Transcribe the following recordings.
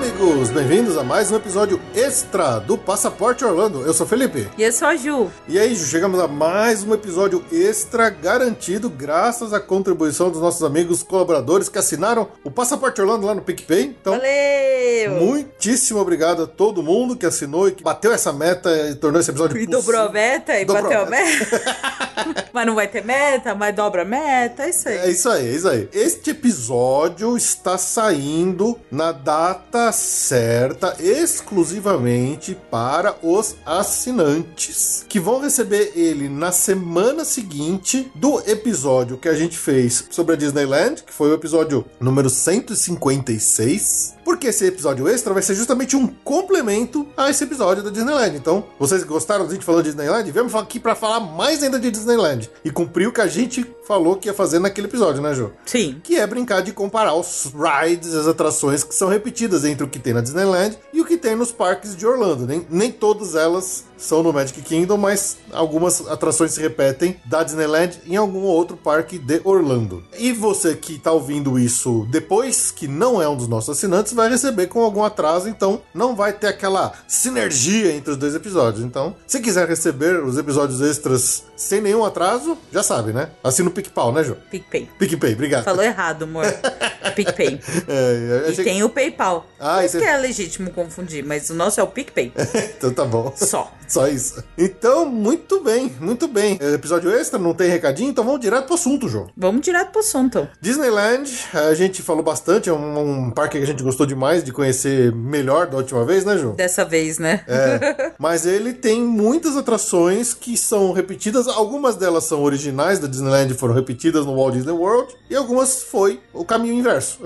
Amigos! Bem-vindos a mais um episódio extra do Passaporte Orlando. Eu sou o Felipe. E eu sou a Ju. E aí, Ju, chegamos a mais um episódio extra garantido graças à contribuição dos nossos amigos colaboradores que assinaram o Passaporte Orlando lá no PicPay. Então, Valeu! muitíssimo obrigado a todo mundo que assinou e que bateu essa meta e tornou esse episódio E possível. dobrou a meta e Dobrou bateu a meta. mas não vai ter meta, mas dobra a meta, é isso aí. É isso aí, é isso aí. Este episódio está saindo na data certa, exclusivamente para os assinantes, que vão receber ele na semana seguinte do episódio que a gente fez sobre a Disneyland, que foi o episódio número 156. Porque esse episódio extra vai ser justamente um complemento a esse episódio da Disneyland. Então, vocês gostaram da gente falando de Disneyland? Viemos aqui para falar mais ainda de Disneyland e cumprir o que a gente falou que ia fazer naquele episódio, né, Ju? Sim. que é brincar de comparar os rides, as atrações que são repetidas entre o que tem na Disneyland e o que tem nos parques de Orlando. Nem, nem todas elas são no Magic Kingdom, mas algumas atrações se repetem da Disneyland em algum outro parque de Orlando. E você que está ouvindo isso depois, que não é um dos nossos assinantes, vai receber com algum atraso, então não vai ter aquela sinergia entre os dois episódios. Então, se quiser receber os episódios extras sem nenhum atraso, já sabe, né? Assina o PicPau, né, Ju? PicPay. PicPay, obrigado. Falou errado, amor. PicPay. É, E achei- tem o PayPal. Ah, Por isso que é legítimo confundir, mas o nosso é o PicPay. então tá bom. Só. Só isso. Então, muito bem, muito bem. É, Episódio extra, não tem recadinho, então vamos direto pro assunto, João. Vamos direto pro assunto. Disneyland, a gente falou bastante, é um, um parque que a gente gostou demais de conhecer melhor da última vez, né, Ju? Dessa vez, né? É, mas ele tem muitas atrações que são repetidas. Algumas delas são originais da Disneyland foram repetidas no Walt Disney World. E algumas foi o caminho inverso.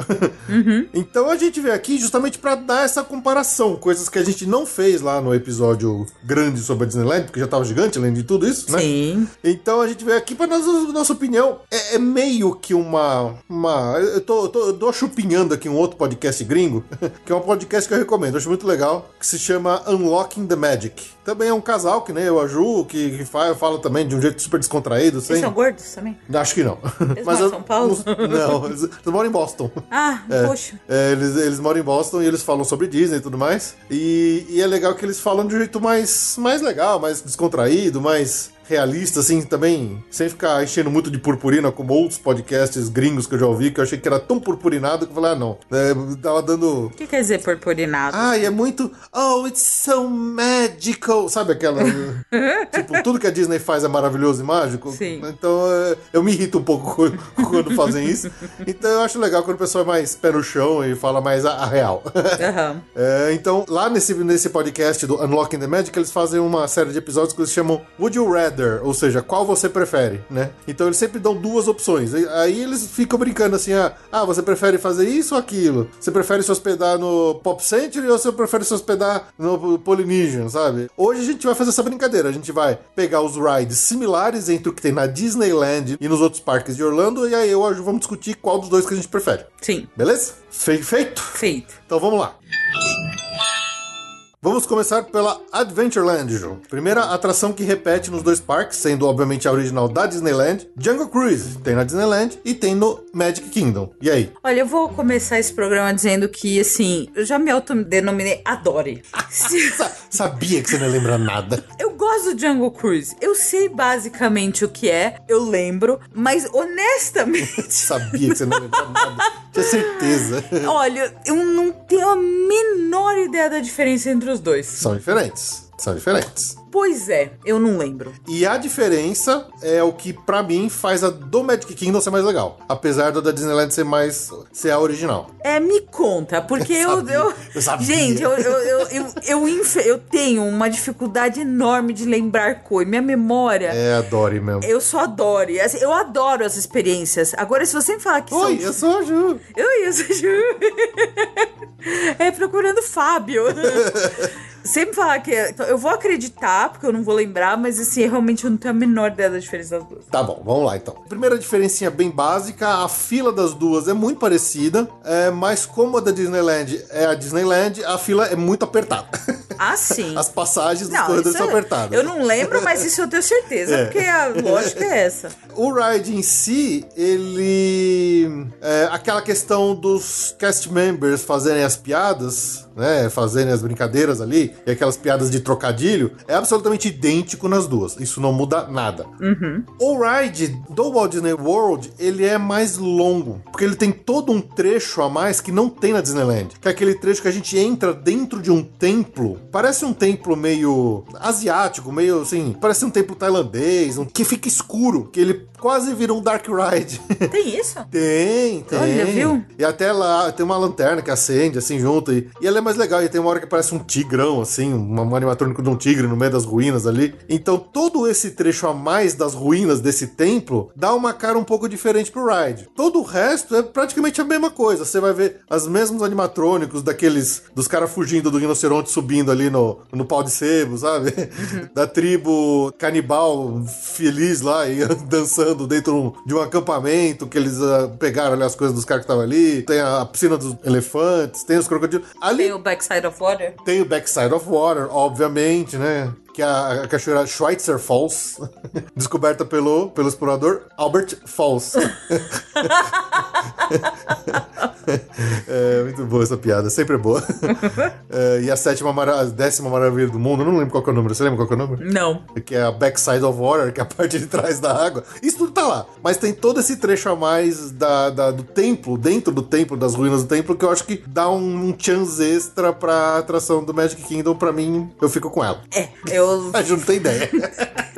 então a gente veio aqui justamente para dar essa comparação. Coisas que a gente não fez lá no episódio grande sobre a Disneyland, porque já tava gigante além de tudo isso, né? Sim. Então a gente veio aqui para nossa, nossa opinião. É, é meio que uma. uma eu, tô, eu tô, eu tô chupinhando aqui um outro podcast gringo, que é um podcast que eu recomendo, eu acho muito legal, que se chama Unlocking the Magic. Também é um casal que nem eu, a Ju, que, que fala, fala também de um jeito super descontraído. Sem... são gordos também? Acho que não. Eles moram em São Paulo? Não, não, eles, eles moram em Boston. Ah, poxa. É, eles, eles moram em Boston e eles falam sobre Disney e tudo mais. E, e é legal que eles falam de um jeito mais, mais legal, mais descontraído, mais realista, assim, também, sem ficar enchendo muito de purpurina, como outros podcasts gringos que eu já ouvi, que eu achei que era tão purpurinado que eu falei, ah, não. É, tava dando. O que quer dizer purpurinado? Ai, é muito. Oh, it's so magical. Sabe aquela. tipo, tudo que a Disney faz é maravilhoso e mágico? Sim. Então é, eu me irrito um pouco quando- fazem isso. Então eu acho legal quando o pessoal é mais pé no chão e fala mais a, a real. Aham. É, então, lá nesse, nesse podcast do Unlocking the Magic, eles fazem uma série de episódios que eles chamam Would You Rather? Ou seja, qual você prefere, né? Então eles sempre dão duas opções. Aí eles ficam brincando assim: ah, ah, você prefere fazer isso ou aquilo? Você prefere se hospedar no Pop Century ou você prefere se hospedar no Polynesian, sabe? Hoje a gente vai fazer essa brincadeira. A gente vai pegar os rides similares entre o que tem na Disneyland e nos outros parques de Orlando, e aí eu e a Ju vamos discutir qual dos dois que a gente prefere. Sim. Beleza? Fe- feito? Feito. Então vamos lá. Vamos começar pela Adventureland, Ju. Primeira atração que repete nos dois parques, sendo obviamente a original da Disneyland, Jungle Cruise. Tem na Disneyland e tem no Magic Kingdom. E aí? Olha, eu vou começar esse programa dizendo que, assim, eu já me autodenominei Adore. Sa- sabia que você não ia lembrar nada. Eu gosto do Jungle Cruise. Eu sei basicamente o que é, eu lembro, mas honestamente, Sabia que você não ia lembrar nada. Tinha certeza. olha, eu não tenho a menor ideia da diferença entre os dois. São diferentes. São diferentes. Pois é, eu não lembro. E a diferença é o que, pra mim, faz a do Magic Kingdom ser mais legal. Apesar da da Disneyland ser mais. ser a original. É, me conta, porque eu. sabia, eu, eu sabia. Gente, eu, eu, eu, eu, eu, eu tenho uma dificuldade enorme de lembrar coisa. Minha memória. É a Dory mesmo. Eu só adoro. Assim, Eu adoro as experiências. Agora, se você me falar que Oi, são. eu sou a Ju. Eu isso, Ju. É procurando Fábio. Sempre falar que. então, eu vou acreditar, porque eu não vou lembrar, mas assim, realmente eu não tenho a menor ideia da diferença das duas. Tá bom, vamos lá então. Primeira diferencinha bem básica, a fila das duas é muito parecida, é, mas como a da Disneyland é a Disneyland, a fila é muito apertada. Ah, sim. As passagens dos Não, corredores são apertadas. Eu não lembro, mas isso eu tenho certeza, É. porque a lógica é essa. O ride em si, ele. É, aquela questão dos cast members fazerem as piadas, né? Fazerem as brincadeiras ali, e aquelas piadas de trocadilho, é absolutamente idêntico nas duas. Isso não muda nada. O ride do Walt Disney World, ele é mais longo, porque ele tem todo um trecho a mais que não tem na Disneyland. Que é aquele trecho que a gente entra dentro de um templo, parece um templo meio asiático, meio assim, parece um templo tailandês, um- que fica escuro, que ele quase vira um dark ride. Tem isso? Tem, tem. Olha, viu? E até lá tem uma lanterna que acende assim junto. E, e ela é mais legal. E tem uma hora que parece um tigrão, assim, um, um animatrônico de um tigre no meio das ruínas ali. Então todo esse trecho a mais das ruínas desse templo dá uma cara um pouco diferente pro ride. Todo o resto é praticamente a mesma coisa. Você vai ver os mesmos animatrônicos daqueles. dos caras fugindo do rinoceronte subindo ali no, no pau de sebo, sabe? Da tribo canibal feliz lá e dançando dentro de um acampamento que eles ah, pegaram ali as coisas dos caras que estavam ali. Tem a piscina dos elefantes, tem os crocodilos. Ali Tem o Backside of Water? tem o Backside of Water, obviamente, né? Que é a, cachoeira Schweitzer Falls, descoberta pelo, pelo explorador Albert Falls. é muito boa essa piada, sempre é boa. É, e a sétima a décima maravilha do mundo, eu não lembro qual é o número, você lembra qual que é o número? Não. Que é a Backside of Water, que é a parte de trás da água. Isso tudo tá lá. Mas tem todo esse trecho a mais da, da- do templo, dentro do templo, das ruínas do templo, que eu acho que dá um, um chance extra pra atração do Magic Kingdom. Pra mim, eu fico com ela. É, eu. A gente não tem ideia.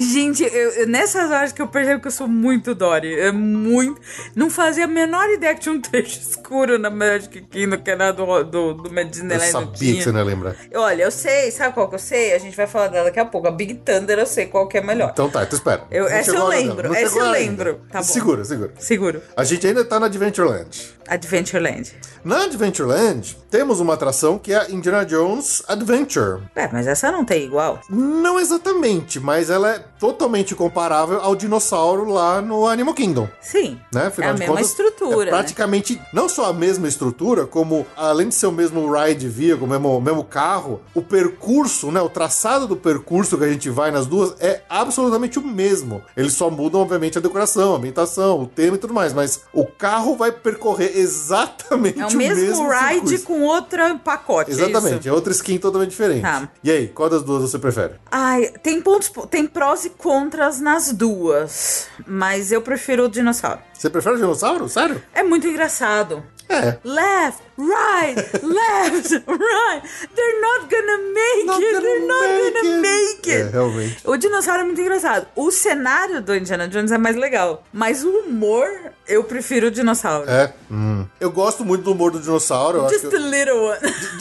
Gente, eu- eu- nessas horas que eu percebo que eu sou muito Dory. É muito. Não fazia a menor ideia que tinha um trecho escuro na Magic Kingdom, que era do, do, do Eu Disneyland. não sabia que você não ia lembrar. Olha, eu sei, sabe qual que eu sei? A gente vai falar dela daqui a pouco. A Big Thunder eu sei qual que é melhor. Então tá, então espera. Eu- Não essa eu lembro, essa eu lembro. Tá bom. Segura, segura. Seguro. A gente ainda tá na Adventureland. Adventureland. Na Adventureland, temos uma atração que é a Indiana Jones Adventure. É, mas essa não tem igual. Não exatamente, mas ela é totalmente comparável ao dinossauro lá no Animal Kingdom. Sim. Né? é Afinal a de mesma contas, estrutura. É né? praticamente não só a mesma estrutura, como além de ser o mesmo ride vehicle, o mesmo, o mesmo carro, o percurso, né? O traçado do percurso que a gente vai nas duas é absolutamente o mesmo. Eles só mudam, obviamente, a decoração, a ambientação, o tema e tudo mais, mas o carro vai percorrer exatamente É o mesmo, ride circuito. com outro pacote. é Exatamente, isso? é outra skin totalmente diferente. Tá. E aí, qual das duas você prefere? Ai, tem pontos, tem prós e contras nas duas, mas eu prefiro o dinossauro. Você prefere o dinossauro? Sério? É muito engraçado. É. Left, right, left, right. They're not gonna make Not it. gonna They're not make gonna it. make É, it. realmente. O dinossauro é muito engraçado. O cenário do Indiana Jones é mais legal. Mas o humor, eu prefiro o dinossauro. É. Hum. Eu gosto muito do humor do dinossauro. Just a little one.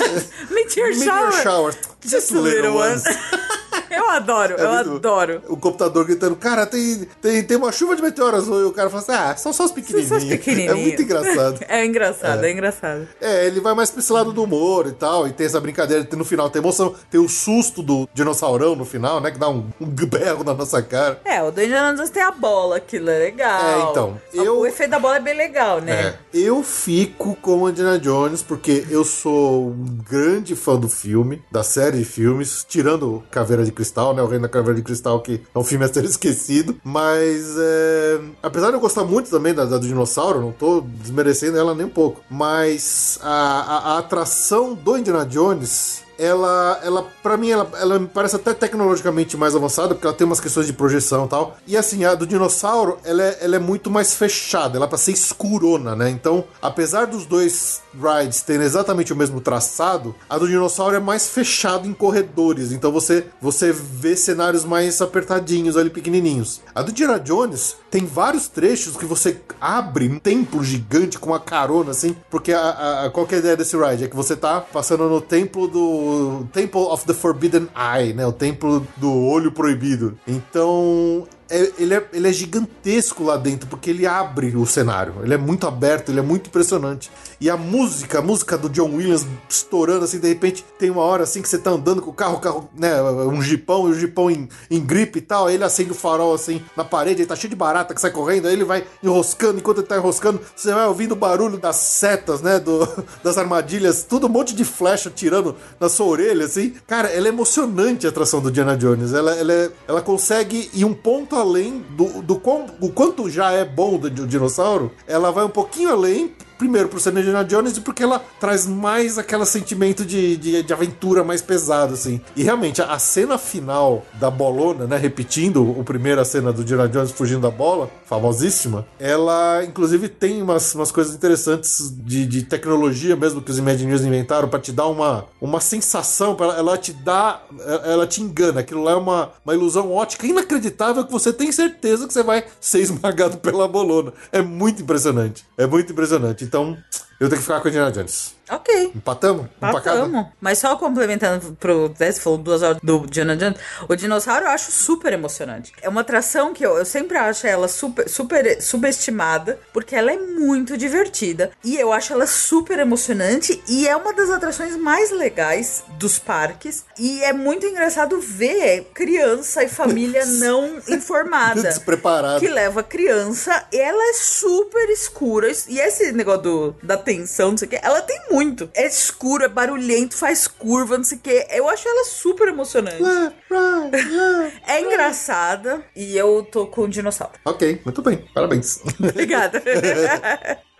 Meteor Meteor shower. shower. Just a little one. eu adoro, eu É muito- adoro. O computador gritando, cara, tem, tem, tem uma chuva de meteoros. E o cara fala assim, ah, são só os São pequenininhos. só os pequenininhos. É muito engraçado. É engraçado, é, engraçado. É, ele vai mais pra esse lado do humor e tal, e tem essa brincadeira, no final tem emoção, tem o susto do dinossaurão no final, né, que dá um, um berro na nossa cara. É, o do Indiana Jones tem a bola, aquilo é legal. É, então, eu- O efeito da bola é bem legal, né? É, eu fico com o Indiana Jones porque eu sou um grande fã do filme, da série de filmes, tirando Caveira de Cristal, né? O Reino da Caveira de Cristal, que é um filme a ser esquecido. Mas, é, apesar de eu gostar muito também da, da do dinossauro, não tô desmerecendo ela nem um pouco. Mas a, a- a atração do Indiana Jones ela, ela para mim, ela, ela me parece até tecnologicamente mais avançada, porque ela tem umas questões de projeção e tal. E assim, a do dinossauro, ela é, ela é muito mais fechada, ela é pra ser escurona, né? Então, apesar dos dois rides terem exatamente o mesmo traçado, a do dinossauro é mais fechada em corredores. Então você, você vê cenários mais apertadinhos ali, pequenininhos. A do Indiana Jones tem vários trechos que você abre um templo gigante com uma carona, assim, porque a, a, a, qual que é a ideia desse ride? É que você tá passando no templo do... Temple of the Forbidden Eye, né? O templo do olho proibido. Então, é, ele, é, ele é gigantesco lá dentro, porque ele abre o cenário. Ele é muito aberto, ele é muito impressionante. E a música, a música do John Williams estourando assim, de repente tem uma hora assim que você tá andando com o carro, o carro, né, um jipão, e o jipão em, em gripe e tal, aí ele acende o farol assim na parede, aí tá cheio de barata que sai correndo, aí ele vai enroscando, enquanto ele tá enroscando, você vai ouvindo o barulho das setas, né, do, das armadilhas, tudo um monte de flecha tirando na sua orelha, assim. Cara, ela é emocionante a atração do Diana Jones, ela, ela, é, ela consegue ir um ponto além do, do, quão, do quanto já é bom do, do dinossauro, ela vai um pouquinho além primeiro por ser Indiana Jones e porque ela traz mais aquele sentimento de, de, de, aventura mais pesado, assim. E realmente, a, a, cena final da bolona, né, repetindo o primeira cena do Indiana Jones fugindo da bola, famosíssima, ela inclusive tem umas, umas coisas interessantes de, de tecnologia mesmo que os Imagineers inventaram para te dar uma, uma sensação, pra, ela te dá, ela te engana, aquilo lá é uma, uma ilusão ótica inacreditável que você tem certeza que você vai ser esmagado pela bolona. É muito impressionante. É muito impressionante. Então, eu tenho que ficar com a Indiana Jones. Ok. Empatamos? Empatamos. Mas só complementando pro né, você falou duas horas do Diana Jones, o dinossauro eu acho super emocionante. É uma atração que eu, eu sempre acho ela super, super subestimada, porque ela é muito divertida. E eu acho ela super emocionante e é uma das atrações mais legais dos parques. E é muito engraçado ver criança e família não informada. Despreparada. Que leva criança, ela é super escura. E esse negócio do, da tensão, não sei o que, ela tem muito. É escuro, é barulhento, faz curva, não sei o que. Eu acho ela super emocionante. é engraçada e eu tô com o dinossauro. Ok, muito bem. Parabéns. Obrigada.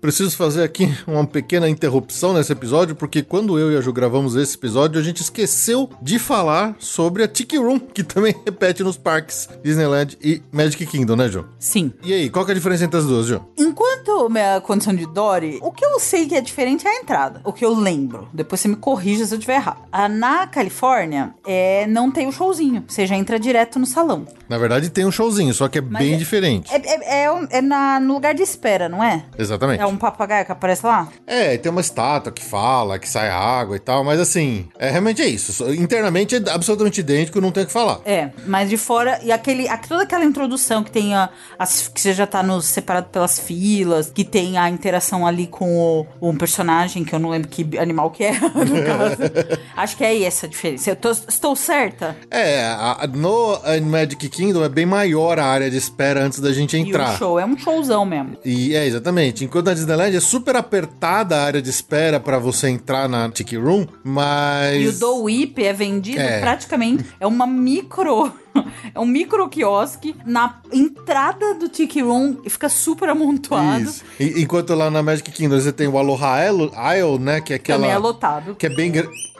Preciso fazer aqui uma pequena interrupção nesse episódio, porque quando eu e a Ju gravamos esse episódio, a gente esqueceu de falar sobre a Tiki Room, que também repete nos parques Disneyland e Magic Kingdom, né, Ju? Sim. E aí, qual que é a diferença entre as duas, Ju? Enquanto minha condição de Dory, o que eu sei que é diferente é a entrada. O que eu lembro. Depois você me corrija se eu estiver errado. A, na Califórnia, é, não tem o showzinho. Você já entra direto no salão. Na verdade, tem um showzinho, só que é Mas bem é, diferente. É, é, é, é na, no lugar de espera, não é? Exatamente. É um papagaio que aparece lá? É, tem uma estátua que fala, que sai água e tal, mas assim, é, realmente é isso. Internamente é absolutamente idêntico, não tem o que falar. É, mas de fora, e aquele, toda aquela introdução que tem a, as, que você já tá nos separado pelas filas, que tem a interação ali com o, um personagem, que eu não lembro que animal que é, no caso. Acho que é essa a diferença. Eu tô, estou certa? É, a, no Magic Kingdom é bem maior a área de espera antes da gente entrar. E o show é um showzão mesmo. E é, exatamente. Enquanto na Disneyland é super apertada a área de espera para você entrar na Tiki Room, mas. E o Do Whip é vendido é. praticamente. É uma micro. É um micro quiosque na entrada do Tiki Room e fica super amontoado. Isso. E, enquanto lá na Magic Kingdom você tem o Aloha Isle, né? Que é aquela. Também é lotado. Que é bem.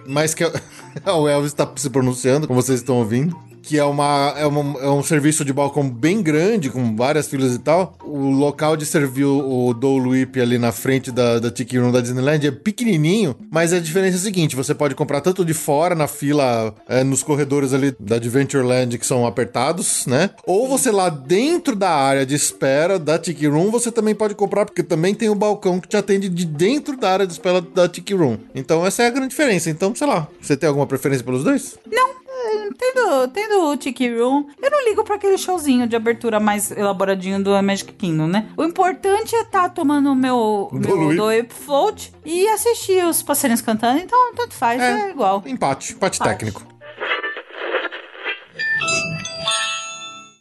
Mas que é... o Elvis está se pronunciando, como vocês estão ouvindo que é, uma, é, uma, é um serviço de balcão bem grande, com várias filas e tal. O local de servir o Dole Whip ali na frente da, da Tiki Room da Disneyland é pequenininho, mas a diferença é a seguinte, você pode comprar tanto de fora, na fila, é, nos corredores ali da Adventureland que são apertados, né? Ou você lá dentro da área de espera da Tiki Room, você também pode comprar, porque também tem o balcão que te atende de dentro da área de espera da Tiki Room. Então essa é a grande diferença. Então, sei lá, você tem alguma preferência pelos dois? Não, tendo, tendo o Tiki Room, eu não ligo para aquele showzinho de abertura mais elaboradinho do Magic Kingdom, né? O importante é estar tá tomando o meu, meu do Float e assistir os passarinhos cantando, então tanto faz, é, é igual. Empate, empate, empate técnico.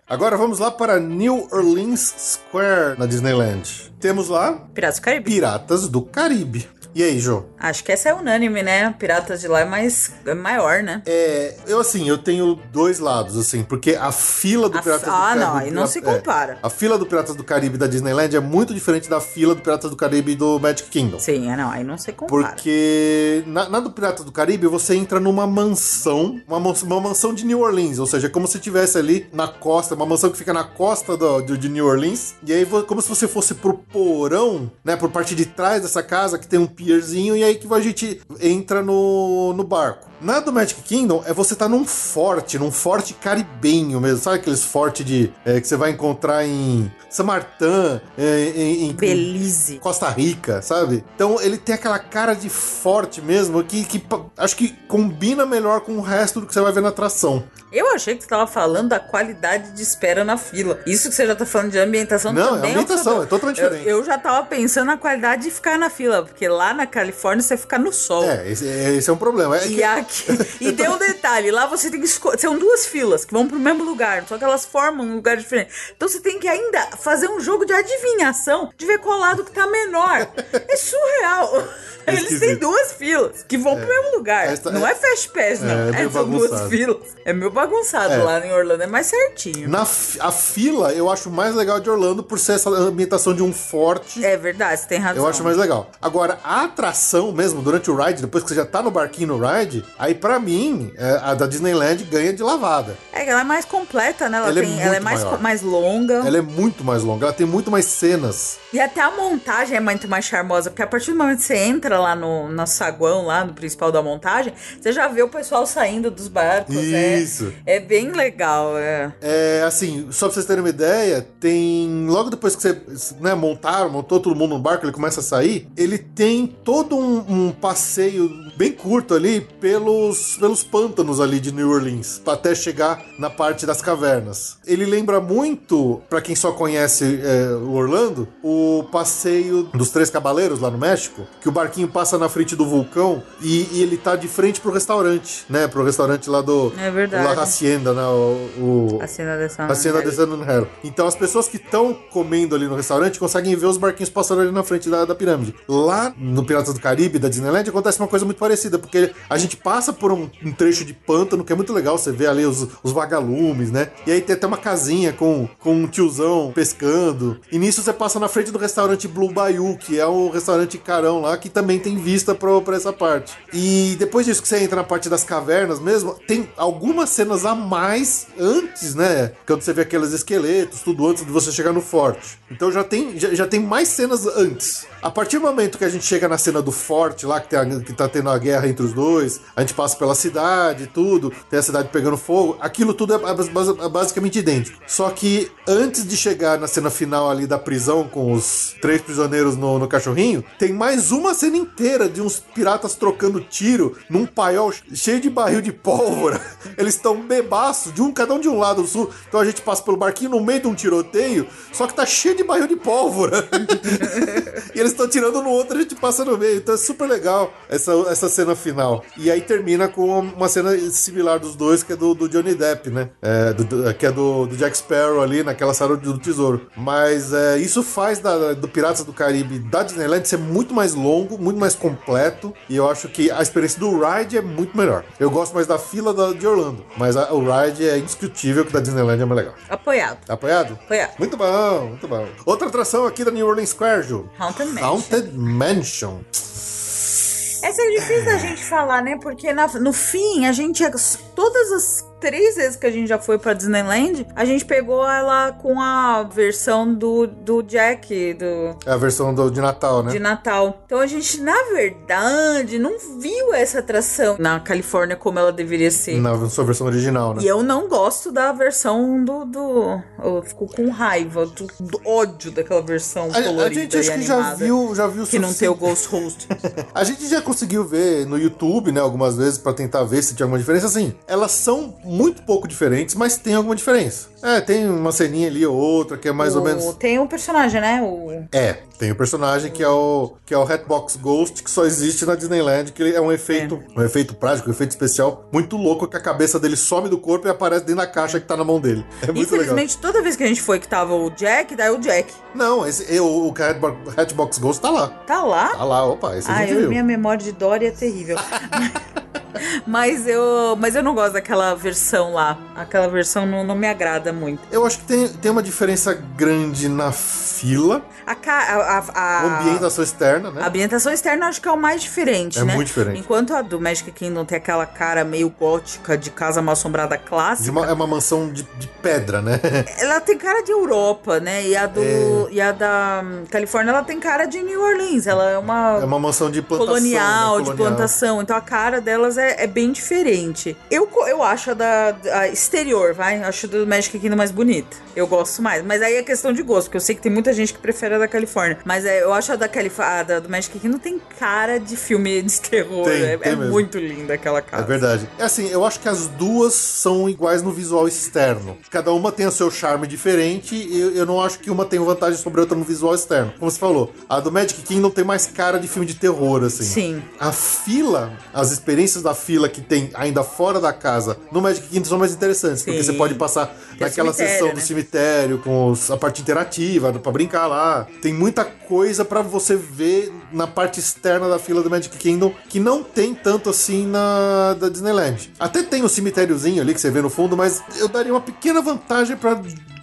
Agora vamos lá para New Orleans Square, na Disneyland. Temos lá... Piratas do Caribe. Piratas do Caribe. E aí, Jô? Acho que essa é unânime, né? Piratas de lá é mais é maior, né? É, eu assim, eu tenho dois lados, assim, porque a fila do A Piratas do ah, Caribe. não, aí não se compara. a fila do Piratas do Caribe da Disneyland é muito diferente da fila do Piratas do Caribe do Magic Kingdom. Sim, é, não, aí não se compara. Porque na, na do Piratas do Caribe você entra numa mansão, uma, mans- uma mansão de New Orleans, ou seja, é como se estivesse ali na costa, uma mansão que fica na costa do, de, de New Orleans, e aí como se você fosse pro porão, né, por parte de trás dessa casa que tem um pierzinho, e aí que a gente entra no, no barco. Na do Magic Kingdom é você tá num forte, num forte caribenho mesmo, sabe aqueles fortes de é, que você vai encontrar em San Martin, é, em, em- Belize. Costa Rica, sabe? Então ele tem aquela cara de forte mesmo que, que acho que combina melhor com o resto do que você vai ver na atração. Eu achei que você tava falando da qualidade de espera na fila. Isso que você já tá falando de ambientação Não, é também ambientação, o que eu tô- é totalmente eu, diferente. Eu já tava pensando na qualidade de ficar na fila, porque lá na Califórnia você fica no sol. É, esse, é- esse é um problema. É E que- aqui. E tem um detalhe, lá você tem que escolher. São duas filas que vão pro mesmo lugar, só que elas formam um lugar diferente. Então você tem que ainda fazer um jogo de adivinhação de ver qual lado que tá menor. É surreal. Eles têm duas filas que vão pro mesmo lugar. Esta- não é Fast Pass, não. É, É, meio são duas filas. É meio bagunçado É. lá em Orlando, é mais certinho. na a fila eu acho mais legal de Orlando por ser essa ambientação de um forte. É verdade, você tem razão. Eu acho mais legal. Agora, a atração mesmo, durante o ride, depois que você já tá no barquinho no ride, aí pra mim, é, a da Disneyland ganha de lavada. É ela é mais completa, né? Ela, Ela é tem, ela é mais, mais longa. Ela é muito mais longa, ela tem muito mais cenas. E até a montagem é muito mais charmosa, porque a partir do momento que você entra lá no, no saguão, lá no principal da montagem, você já vê o pessoal saindo dos barcos. é- Isso. É, bem legal. É. É, assim, só pra vocês terem uma ideia, tem. Logo depois que você né, montaram, montou todo mundo no barco, ele começa a sair, ele tem todo um, um passeio bem curto ali pelos, pelos pântanos ali de New Orleans, até chegar na parte das cavernas. Ele lembra muito, pra quem só conhece é, o Orlando, o passeio dos Três Cavaleiros lá no México, que o barquinho passa na frente do vulcão e, e ele tá de frente pro restaurante, né? Pro restaurante lá do. É verdade. La Hacienda, né? O, o- A cena dessa. a cena de San Hero. Então as pessoas que estão comendo ali no restaurante conseguem ver os barquinhos passando ali na frente da, da pirâmide. Lá no Piratas do Caribe, da Disneyland, acontece uma coisa muito parecida, porque a gente passa por um, um trecho de pântano que é muito legal, você vê ali os, os vagalumes, né? E aí tem até uma casinha com, com um tiozão pescando. E nisso você passa na frente do restaurante Blue Bayou, que é o restaurante carão lá, que também tem vista pra essa parte. E depois disso que você entra na parte das cavernas mesmo, tem algumas cenas a mais antes, né? Quando você vê aqueles esqueletos, tudo antes de você chegar no forte. Então já tem, já, já tem mais cenas antes. A partir do momento que a gente chega na cena do forte lá, que, tem a- que tá tendo a guerra entre os dois, a gente passa pela cidade, tudo, tem a cidade pegando fogo, aquilo tudo é bas- bas- basicamente idêntico. Só que antes de chegar na cena final ali da prisão com os três prisioneiros no, no cachorrinho, tem mais uma cena inteira de uns piratas trocando tiro num paiol cheio de barril de pólvora. Eles estão bebaço, de um, cada um de um lado do sul. Então a gente passa pelo barquinho no meio de um tiroteio, só que tá cheio de barril de pólvora. e eles estão tirando no outro, a gente passa no meio. Então é super legal essa, essa cena final. E aí termina com uma cena similar dos dois, que é do, do Johnny Depp, né? É, do- do- que é do, Jack Sparrow ali naquela sala do tesouro. Mas é, isso faz da- do Piratas do Caribe da Disneyland ser muito mais longo, muito mais completo. E eu acho que a experiência do ride é muito melhor. Eu gosto mais da fila da- de Orlando. Mas a- o ride é indiscutível que da Disneyland é mais legal. Apoiado. Apoiado? Apoiado. Muito bom, muito bom. Outra atração aqui da New Orleans Square, Ju. Haunted Mansion. Haunted Mansion. Essa é difícil da gente falar, né? Porque na- no fim, a gente. Todas as três vezes que a gente já foi pra Disneyland, a gente pegou ela com a versão do, do Jack, do, É a versão do, de Natal, né? de Natal. Então a gente, na verdade, não viu essa atração na Califórnia como ela deveria ser. Na sua versão original, né? E eu não gosto da versão do. do eu fico com raiva, do, do ódio daquela versão A, a colorida gente e acho que já viu, já viu Que não tem o Ghost Host. A gente já conseguiu ver no YouTube, né, algumas vezes pra tentar ver se tinha alguma diferença. Assim, elas são muito pouco diferentes, mas tem alguma diferença. É, tem uma ceninha ali ou outra que é mais O- ou menos. Tem um personagem, né? O... É, tem o personagem que é o que é o Hatbox Ghost, que só existe na Disneyland, que ele é um efeito, um efeito prático, um efeito especial muito louco, que a cabeça dele some do corpo e aparece dentro da caixa que tá na mão dele. É muito legal. Infelizmente, toda vez que a gente foi que tava o Jack, daí o Jack. Não, esse, eu, o Hatbox, Hatbox Ghost tá lá. Tá lá. Tá lá, opa, esse a Ai, gente eu- minha memória de Dory é terrível. mas eu, mas eu não gosto daquela versão lá. Aquela versão não, não me agrada muito. Eu acho que tem, tem uma diferença grande na fila, A, ca- a, a, a- ambientação externa, né? a ambientação externa acho que é o mais diferente, É né? muito diferente. Enquanto a do Magic Kingdom tem aquela cara meio gótica de casa mal assombrada clássica, uma- é uma mansão de, de pedra, né? ela tem cara de Europa, né? E a do É. e a da hum, Califórnia ela tem cara de New Orleans. Ela é uma É uma mansão de plantação. colonial, né? de plantação. Então a cara delas é, é bem diferente. Eu, eu acho a da a exterior, vai? Acho do Magic Kingdom mais bonita. Eu gosto mais. Mas aí é questão de gosto, porque eu sei que tem muita gente que prefere a da Califórnia. Mas é, eu acho a da Califórnia, do Magic Kingdom tem cara de filme de terror. Tem, é tem é muito linda aquela É casa. verdade. É assim, eu acho que as duas são iguais no visual externo. Cada uma tem o seu charme diferente e eu, não acho que uma tem vantagem sobre a outra no visual externo. Como você falou, a do Magic Kingdom tem mais cara de filme de terror, assim. Sim. A fila, as experiências da fila que tem ainda fora da casa no Magic Kingdom são mais interessantes, porque Sim. você pode passar naquela sessão né? do cemitério com os- a parte interativa pra brincar lá. Tem muita coisa pra você ver na parte externa da fila do Magic Kingdom que não tem tanto assim na da Disneyland. Até tem o cemitériozinho ali que você vê no fundo, mas eu daria uma pequena vantagem pra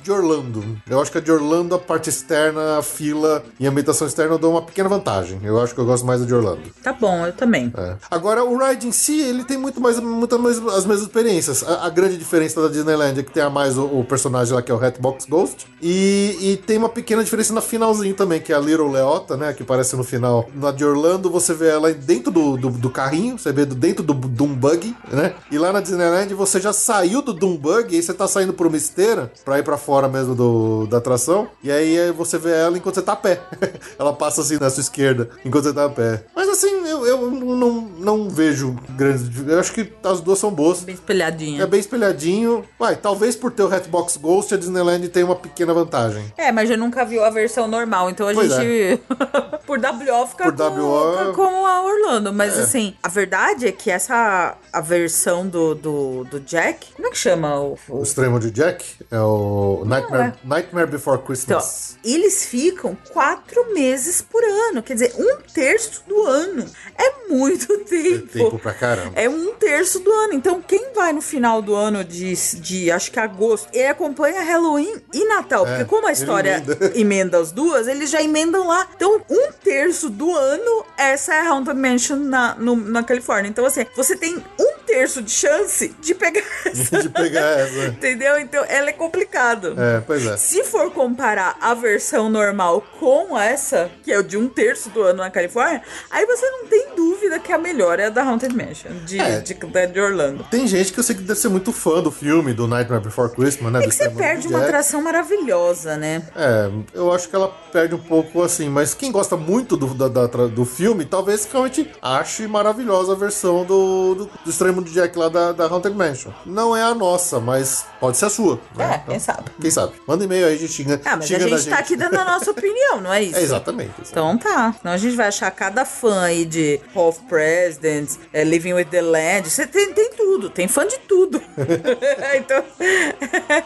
de Orlando. Eu acho que a de Orlando, a parte externa, a fila e a ambientação externa eu dou uma pequena vantagem. Eu acho que eu gosto mais da de Orlando. Tá bom, eu também. É. Agora, o ride em si, ele tem muito mais, muito mais as mesmas experiências. A, a grande diferença da Disneyland é que tem a mais o, o personagem lá, que é o Hatbox Ghost. E, e tem uma pequena diferença no finalzinho também, que é a Little Leota, né? Que aparece no final. Na de Orlando, você vê ela dentro do, do, do carrinho, você vê do- dentro do Doom Buggy, né? E lá na Disneyland, você já saiu do Doom Buggy, e aí você tá saindo por uma esteira pra ir pra fora mesmo do, da atração. E aí você vê ela enquanto você tá a pé. ela passa assim na sua esquerda, enquanto você tá a pé. Mas assim, eu, eu não, não vejo grandes. Eu acho que as duas são boas. Bem espelhadinha. É bem espelhadinho. Vai, talvez por ter o Hatbox Ghost, a Disneyland tem uma pequena vantagem. É, mas eu nunca viu a versão normal, então a Pois é. gente. por WO fica Por com, WO, com a Orlando. Mas assim, a verdade é que essa. A versão do, do, do Jack. Como é que chama o. O o extremo de Jack é o Nightmare, é. Nightmare Before Então, Christmas. eles ficam quatro meses por ano. Quer dizer, um terço do ano. É muito tempo. tempo pra caramba. É um terço do ano. Então, quem vai no final do ano de, de acho que agosto, e acompanha Halloween e Natal. É, porque como a história emenda. emenda as duas, eles já emendam lá. Então, um terço do ano, essa é a Haunted Mansion na, no- na Califórnia. Então, assim, você tem um terço de chance de pegar essa. de pegar essa. Entendeu? Então, ela é complicado. É, pois é. Se for comparar a versão normal com essa, que é o de um terço do ano na Califórnia, aí você não tem dúvida que a melhor é a da Haunted Mansion, de, É. de, da- de Orlando. Tem gente que eu sei que deve ser muito fã do filme, do Nightmare Before Christmas, né? É que você perde de uma atração maravilhosa, né? É, eu acho que ela perde um pouco assim, mas quem gosta muito do, da- da do filme, talvez realmente ache maravilhosa a versão do, do, do extremo de Jack lá da, da Haunted Mansion. Não é a nossa, mas pode ser a sua. né? É, quem sabe. Quem sabe? Manda e-mail aí, a gente xinga, Ah, mas a xinga da gente tá aqui dando a nossa opinião, não é isso? É, exatamente. Então tá. Senão a gente vai achar cada fã aí de Hall of Presidents, é, Living with the Land. Você tem, tem tudo, tem fã de tudo. então.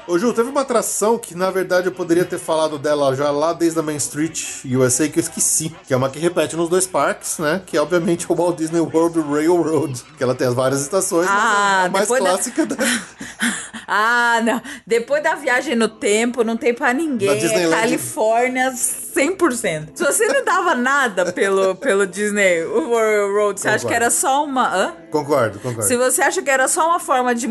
Ô Ju, teve uma atração que na verdade eu poderia ter falado dela já lá desde a Main Street USA que eu esqueci, que é uma que repete nos dois parques, né? Que é obviamente o Walt Disney World Railroad, que ela tem as várias estações, mas Ah, é a mais da- clássica da... Ah, não. Depois da viagem no tempo, não tem pra ninguém. Da É. Califórnia 100%. Se você não dava nada pelo, pelo Disney World você acha que Concordo. era só uma. Hã? Concordo, concordo. Se você acha que era só uma forma de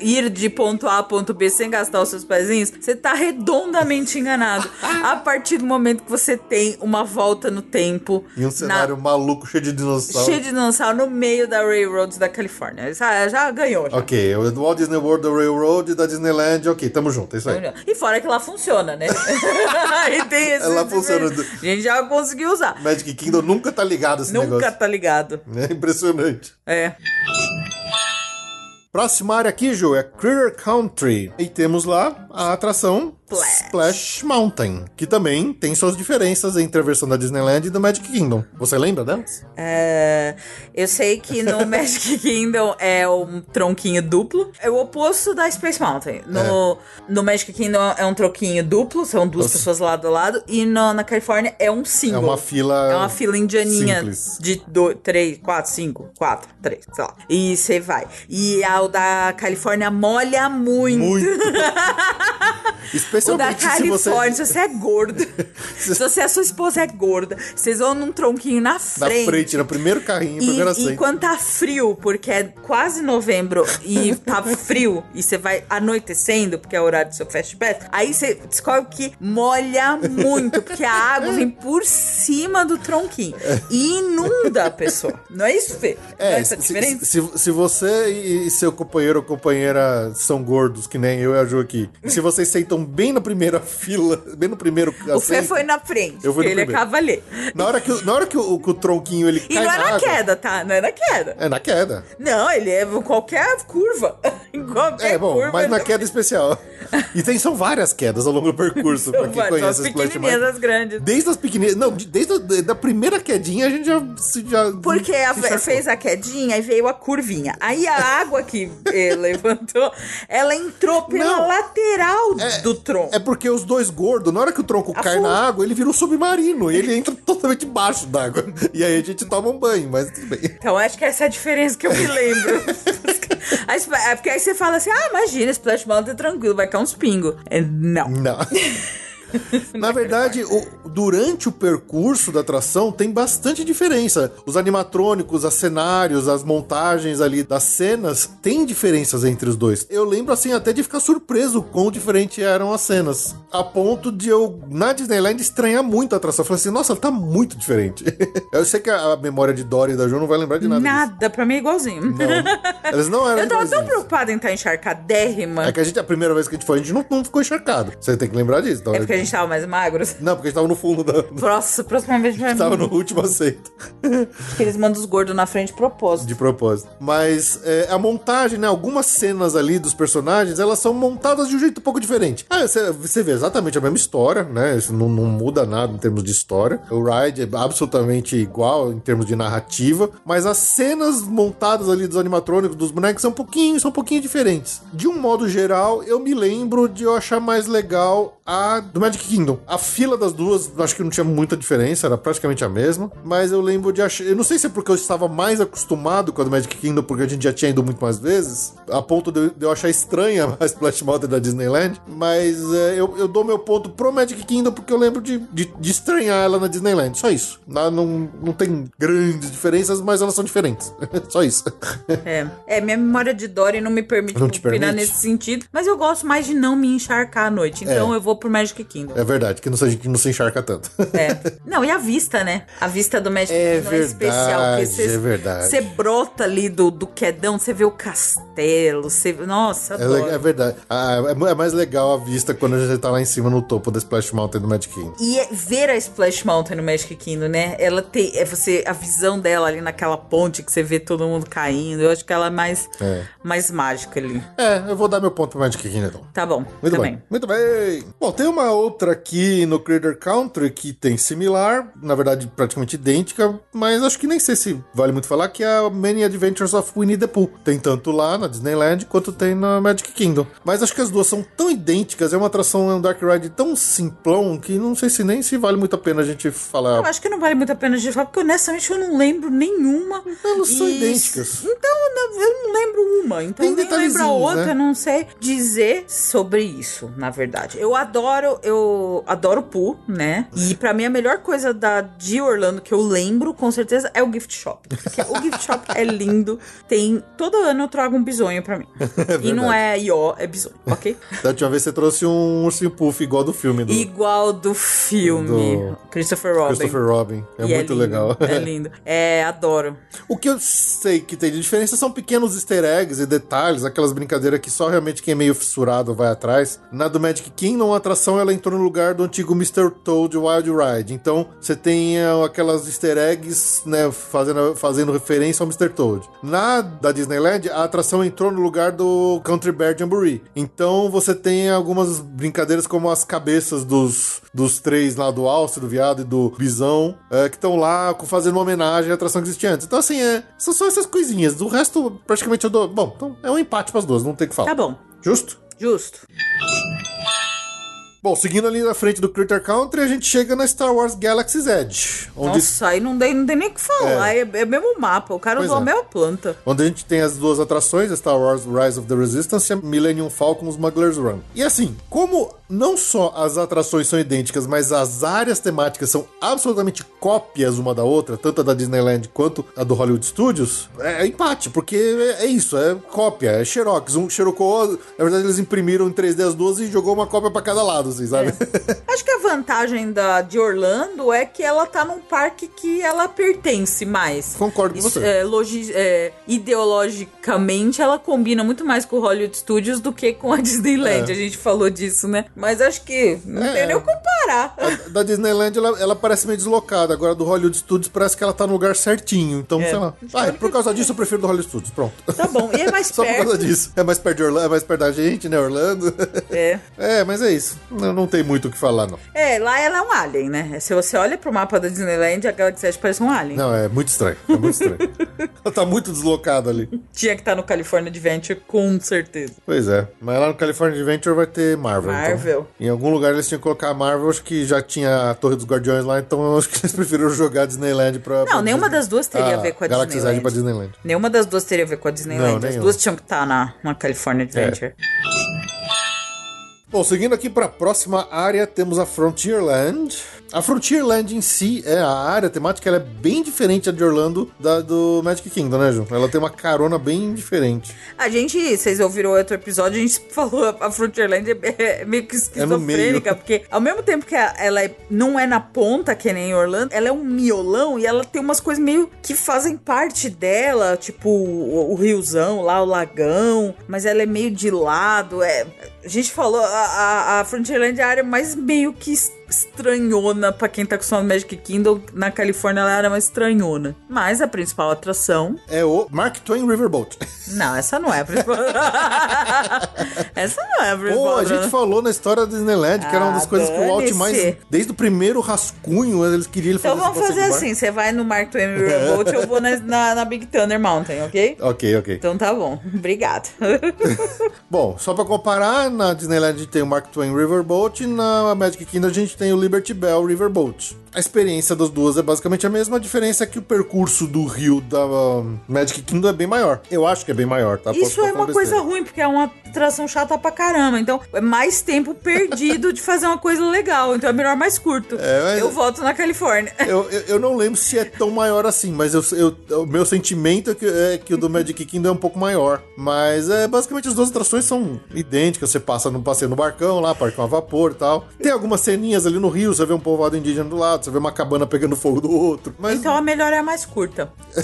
ir de ponto A a ponto B sem gastar os seus pezinhos, você tá redondamente enganado. a partir do momento que você tem uma volta no tempo. E um cenário maluco cheio de dinossauro. Cheio de dinossauro no meio da Railroads da Califórnia. Já, já ganhou. Já. Ok, o Walt Disney World do Railroad e da Disneyland, ok, tamo junto, é isso aí. E fora que lá funciona, né? Aí tem esse. Ela funciona. A gente já conseguiu usar. Magic Kingdom nunca tá ligado esse Nunca negócio. tá ligado. É impressionante. É. Próxima área aqui, Ju, é Critter Country. E temos lá a atração Splash. Splash Mountain, que também tem suas diferenças entre a versão da Disneyland e do Magic Kingdom. Você lembra delas? É, eu sei que no Magic Kingdom é um tronquinho duplo. É o oposto da Space Mountain. No, no Magic Kingdom é um tronquinho duplo, são duas Nossa. pessoas lado a lado. E no- na Califórnia é um single. É uma fila. É uma fila indianinha simples. de dois, três, quatro, cinco, quatro, três, sei lá. E você vai. E a o da Califórnia molha muito. Muito. O da Especialmente se Califórnia, você. se você é gordo. se você, a sua esposa é gorda, vocês vão num tronquinho na Na frente. frente, no primeiro carrinho, primeira E, e assento. quando tá frio, porque é quase novembro e tá frio, e você vai anoitecendo, porque é o horário do seu Fast Pass, aí você descobre que molha muito, porque a água vem por cima do tronquinho e inunda a pessoa. Não é isso, Fê? Não é É, essa se, diferença? se, se você e seu companheiro ou companheira são gordos, que nem eu e a Ju aqui, e se vocês sentam bem na primeira fila, bem no primeiro O Fê assento, foi na frente, Eu fui no ele é primeiro. cavaleiro. Na hora que, o- na hora que, o, que o tronquinho ele E cai não é na água, queda, tá? Não é na queda. É na queda. Não, ele é em qualquer curva. Em qualquer É, bom, curva. mas na ele- queda especial. E tem, são várias quedas ao longo do percurso, pra quem várias, conhece as pequenininhas, as grandes. Desde as pequenininhas, não, de- desde a da primeira quedinha a gente já... já Porque a- fez a quedinha e veio a curvinha. Aí a água que eh, levantou, ela entrou pela Não. lateral do tronco. É porque os dois gordos, na hora que o tronco cai na água, ele vira um submarino. E ele entra totalmente embaixo d'água. E aí a gente toma um banho, mas tudo bem. Então acho que essa é a diferença que eu me lembro. Aí, é porque aí você fala assim: ah, imagina, Splash Mountain é tranquilo, vai cair uns pingos. É, não. Não. Na verdade, o- durante o percurso da atração tem bastante diferença. Os animatrônicos, os cenários, as montagens ali das cenas, tem diferenças entre os dois. Eu lembro assim até de ficar surpreso quão diferente eram as cenas. A ponto de eu, na Disneyland, estranhar muito a atração. Eu falei assim, nossa, ela tá muito diferente. eu sei que a memória de Dory e da Ju não vai lembrar de nada. disso. Nada, pra mim é igualzinho. Não. Elas não eram Eu tava tão preocupada em estar encharcadérrima. É que a gente, a primeira vez que a gente foi, a gente não, não ficou encharcado. Você tem que lembrar disso. Então, É porque a gente tava mais magros. Não, porque a gente tava no fundo da. Próxima, próxima vez a gente vai. Tava no último aceito. Porque eles mandam os gordos na frente de propósito. De propósito. Mas é, a montagem, né? Algumas cenas ali dos personagens, elas são montadas de um jeito um pouco diferente. Ah, você, você vê exatamente a mesma história, né? Isso não, não muda nada em termos de história. O ride é absolutamente igual em termos de narrativa. Mas as cenas montadas ali dos animatrônicos, dos bonecos, são um pouquinho, são um pouquinho diferentes. De um modo geral, eu me lembro de eu achar mais legal a do Magic Kingdom. A fila das duas, acho que não tinha muita diferença, era praticamente a mesma. Mas eu lembro de achar. Eu não sei se é porque eu estava mais acostumado com a do Magic Kingdom, porque a gente já tinha ido muito mais vezes, a ponto de eu, achar estranha a Splash Mountain da Disneyland. Mas é, eu, eu dou meu ponto pro Magic Kingdom porque eu lembro de, de, de estranhar ela na Disneyland. Só isso. Não, não, não tem grandes diferenças, mas elas são diferentes. Só isso. É. é, minha memória de Dory não me permite Não opinar permite? nesse sentido. Mas eu gosto mais de não me encharcar à noite. Então É. eu vou pro Magic Kingdom. É verdade, que não, se- que não se encharca tanto. É. Não, e a vista, né? A vista do Magic É Kingdom é especial. verdade, Porque é verdade. Você brota ali do, do quedão, você vê o castelo, você... Nossa, É, é verdade. Ah, é, mais legal a vista quando a gente tá lá em cima no topo da Splash Mountain do Magic Kingdom. E é- ver a Splash Mountain no Magic Kingdom, né? Ela tem. É você, a visão dela ali naquela ponte que você vê todo mundo caindo. Eu acho que ela é mais, É. mais mágica ali. É, eu vou dar meu ponto pro Magic Kingdom então. Tá bom. Muito também. bem. Muito bem. Bom, tem uma outra aqui no Critter Country que tem similar, na verdade praticamente idêntica, mas acho que nem sei se vale muito falar, que é a Many Adventures of Winnie the Pooh. Tem tanto lá na Disneyland quanto tem na Magic Kingdom. Mas acho que as duas são tão idênticas, é uma atração, é um Dark Ride tão simplão que não sei se nem se vale muito a pena a gente falar. Eu acho que não vale muito a pena a gente falar, porque honestamente eu não lembro nenhuma. Elas são E- idênticas. Então, eu não lembro uma. Então, Tem nem lembro a outra, né? eu não sei dizer sobre isso, na verdade. Eu adoro, eu adoro Pooh, né? E pra mim a melhor coisa da, de Orlando que eu lembro, com certeza, é o gift shop. Porque o gift shop é lindo. Tem. Todo ano eu trago um bisonho pra mim. e não é ió, é bisonho, ok? Da última vez você trouxe um ursinho puff igual do filme do Igual do filme. Do Christopher Robin. Christopher Robin. É E muito lindo, legal. É lindo. É, adoro. O que eu sei que tem de diferença são pequenos easter eggs e detalhes, aquelas brincadeiras que só realmente quem é meio fissurado vai atrás. Na do Magic Kingdom, a atração ela entrou no lugar do antigo Mr. Toad Wild Ride. Então você tem uh, aquelas easter eggs, né, fazendo, fazendo referência ao Mr. Toad. Na da Disneyland, a atração entrou no lugar do Country Bear Jamboree. Então você tem algumas brincadeiras como as cabeças dos, dos três lá do Alce, do Viado e do Bisão, é, que estão lá fazendo uma homenagem à atração que existia antes. Então, assim, é, são só essas coisinhas. Do resto, praticamente eu dou. Bom, então é um empate para as duas, não tem o que falar. Tá bom. Justo? Justo. Bom, seguindo ali na frente do Critter Country, a gente chega na Star Wars Galaxy's Edge. Onde, Nossa, aí não tem, não tem nem o que falar. É, é, mesmo mapa. O cara Pois usou é. a mesma planta. onde a gente tem as duas atrações, a Star Wars Rise of the Resistance e a Millennium Falcon Smuggler's Run. E assim, como não só as atrações são idênticas, mas as áreas temáticas são absolutamente cópias uma da outra, tanto a da Disneyland quanto a do Hollywood Studios, é, é empate, porque é, é isso, é cópia, é xerox. Um xerocou, na verdade eles imprimiram em 3D as duas e jogou uma cópia pra cada lado, assim, sabe? Acho que a vantagem da, de Orlando é que ela tá num parque que ela pertence mais. Concordo com você. é, logi- é, ideologicamente, ela combina muito mais com o Hollywood Studios do que com a Disneyland. É. A gente falou disso, né? Mas acho que não É. tem nem o que comparar. A da Disneyland, ela, ela parece meio deslocada. Agora, do Hollywood Studios, parece que ela tá no lugar certinho. Então, sei lá. Ah, por causa disso, eu prefiro do Hollywood Studios. Pronto. Tá bom. E é mais Só por perto. causa disso. É mais perto de Orlando, é mais perto da gente, né, Orlando? É. É, mas é isso. Não, não tem muito o que falar, não. É, lá ela é um alien, né? Se você olha pro mapa da Disneyland, a Galaxy Edge parece um alien. Não, é muito estranho. É muito estranho. ela tá muito deslocada ali. Tinha que estar no California Adventure, com certeza. Pois é. Mas lá no California Adventure vai ter Marvel. então. Marvel. Em algum lugar eles tinham que colocar a Marvel. Acho que já tinha a Torre dos Guardiões lá. Então eu acho que eles preferiram jogar Disneyland pra. pra Não, nenhuma Disney. das duas teria a ver com a Galaxy's Edge Disneyland. pra Disneyland. Nenhuma das duas teria a ver com a Disneyland. Não, As nenhuma. duas tinham que estar na, na California É. Bom, seguindo aqui para a próxima área, temos a Frontierland. A Frontierland em si, é a área temática, ela é bem diferente da de Orlando da do Magic Kingdom, né, Ju? Ela tem uma carona bem diferente. A gente, vocês ouviram outro episódio, a gente falou a Frontierland é, é meio que meio. esquizofrênica, porque ao mesmo tempo que ela é- não é na ponta, que nem Orlando, ela é um miolão e ela tem umas coisas meio que fazem parte dela, tipo o, o riozão lá, o lagão, mas ela é meio de lado. É, a gente falou, a, a, a Frontierland é a área mais meio que estranhona pra quem tá acostumado Magic Kingdom. Na Califórnia ela a área mais estranhona. Mas a principal atração É o Mark Twain Riverboat. não, essa não é a principal. essa não é a principal. Pô, a né? gente falou na história da Disneyland, que era uma das Ah, coisas que o Walt mais. Desde o primeiro rascunho, eles queriam Então fazer vamos esse fazer assim: você vai no Mark Twain Riverboat, eu vou na, na, na Big Thunder Mountain, ok? Ok, ok. Então tá bom, obrigado. Bom, só pra comparar, na Disneyland tem o Mark Twain Riverboat e na Magic Kingdom a gente tem o Liberty Bell Riverboat. A experiência das duas é basicamente a mesma, a diferença é que o percurso do rio da um, Magic Kingdom é bem maior. Eu acho que é bem maior, tá? Isso é uma falando coisa ruim, porque é uma atração chata pra caramba. Então é mais tempo perdido de fazer uma coisa legal. Então é melhor mais curto. É, Eu voto na Califórnia. Eu, eu, eu não lembro se é tão maior assim, mas eu, eu- o meu sentimento é que, é que o do Magic Kingdom é um pouco maior. Mas é basicamente as duas atrações são idênticas. Você passa no passeio no barcão lá, parque a vapor e tal. Tem algumas ceninhas ali no rio, você vê um povoado indígena do lado, você vê uma cabana pegando fogo do outro. Mas Então a melhor é a mais curta.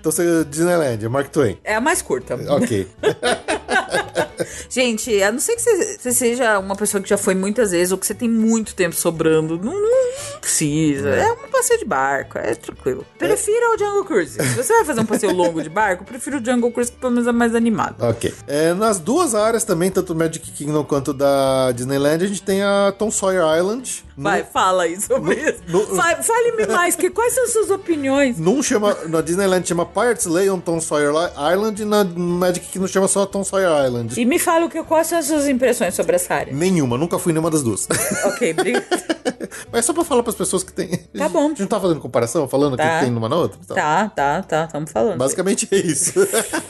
então você Disneyland, Mark Twain. É a mais curta. Ok. Gente, a não ser que você, você seja uma pessoa que já foi muitas vezes ou que você tem muito tempo sobrando, não, não precisa. É. um passeio de barco, é tranquilo. Prefira o Jungle Cruise. Se você vai fazer um passeio longo de barco, prefiro o Jungle Cruise que pelo menos é mais animado. Ok. É, nas duas áreas também, tanto do Magic Kingdom quanto da Disneyland, a gente tem a Tom Sawyer Island. Vai, fala aí sobre isso. no- Fa- Fale-me mais, que quais são suas opiniões? Num chama, na Disneyland chama Pirates Lay on Tom Sawyer Island e na Magic Kingdom chama só Tom Sawyer Island. E me fala o que, quais são as suas impressões sobre essa área. Nenhuma, nunca fui nenhuma das duas. ok, obrigado. Mas só pra falar pras pessoas que tem. Tá bom. A gente não tá fazendo comparação, falando Tá. que tem numa na outra? Então, Tá, tá, tá, estamos falando. Basicamente é isso.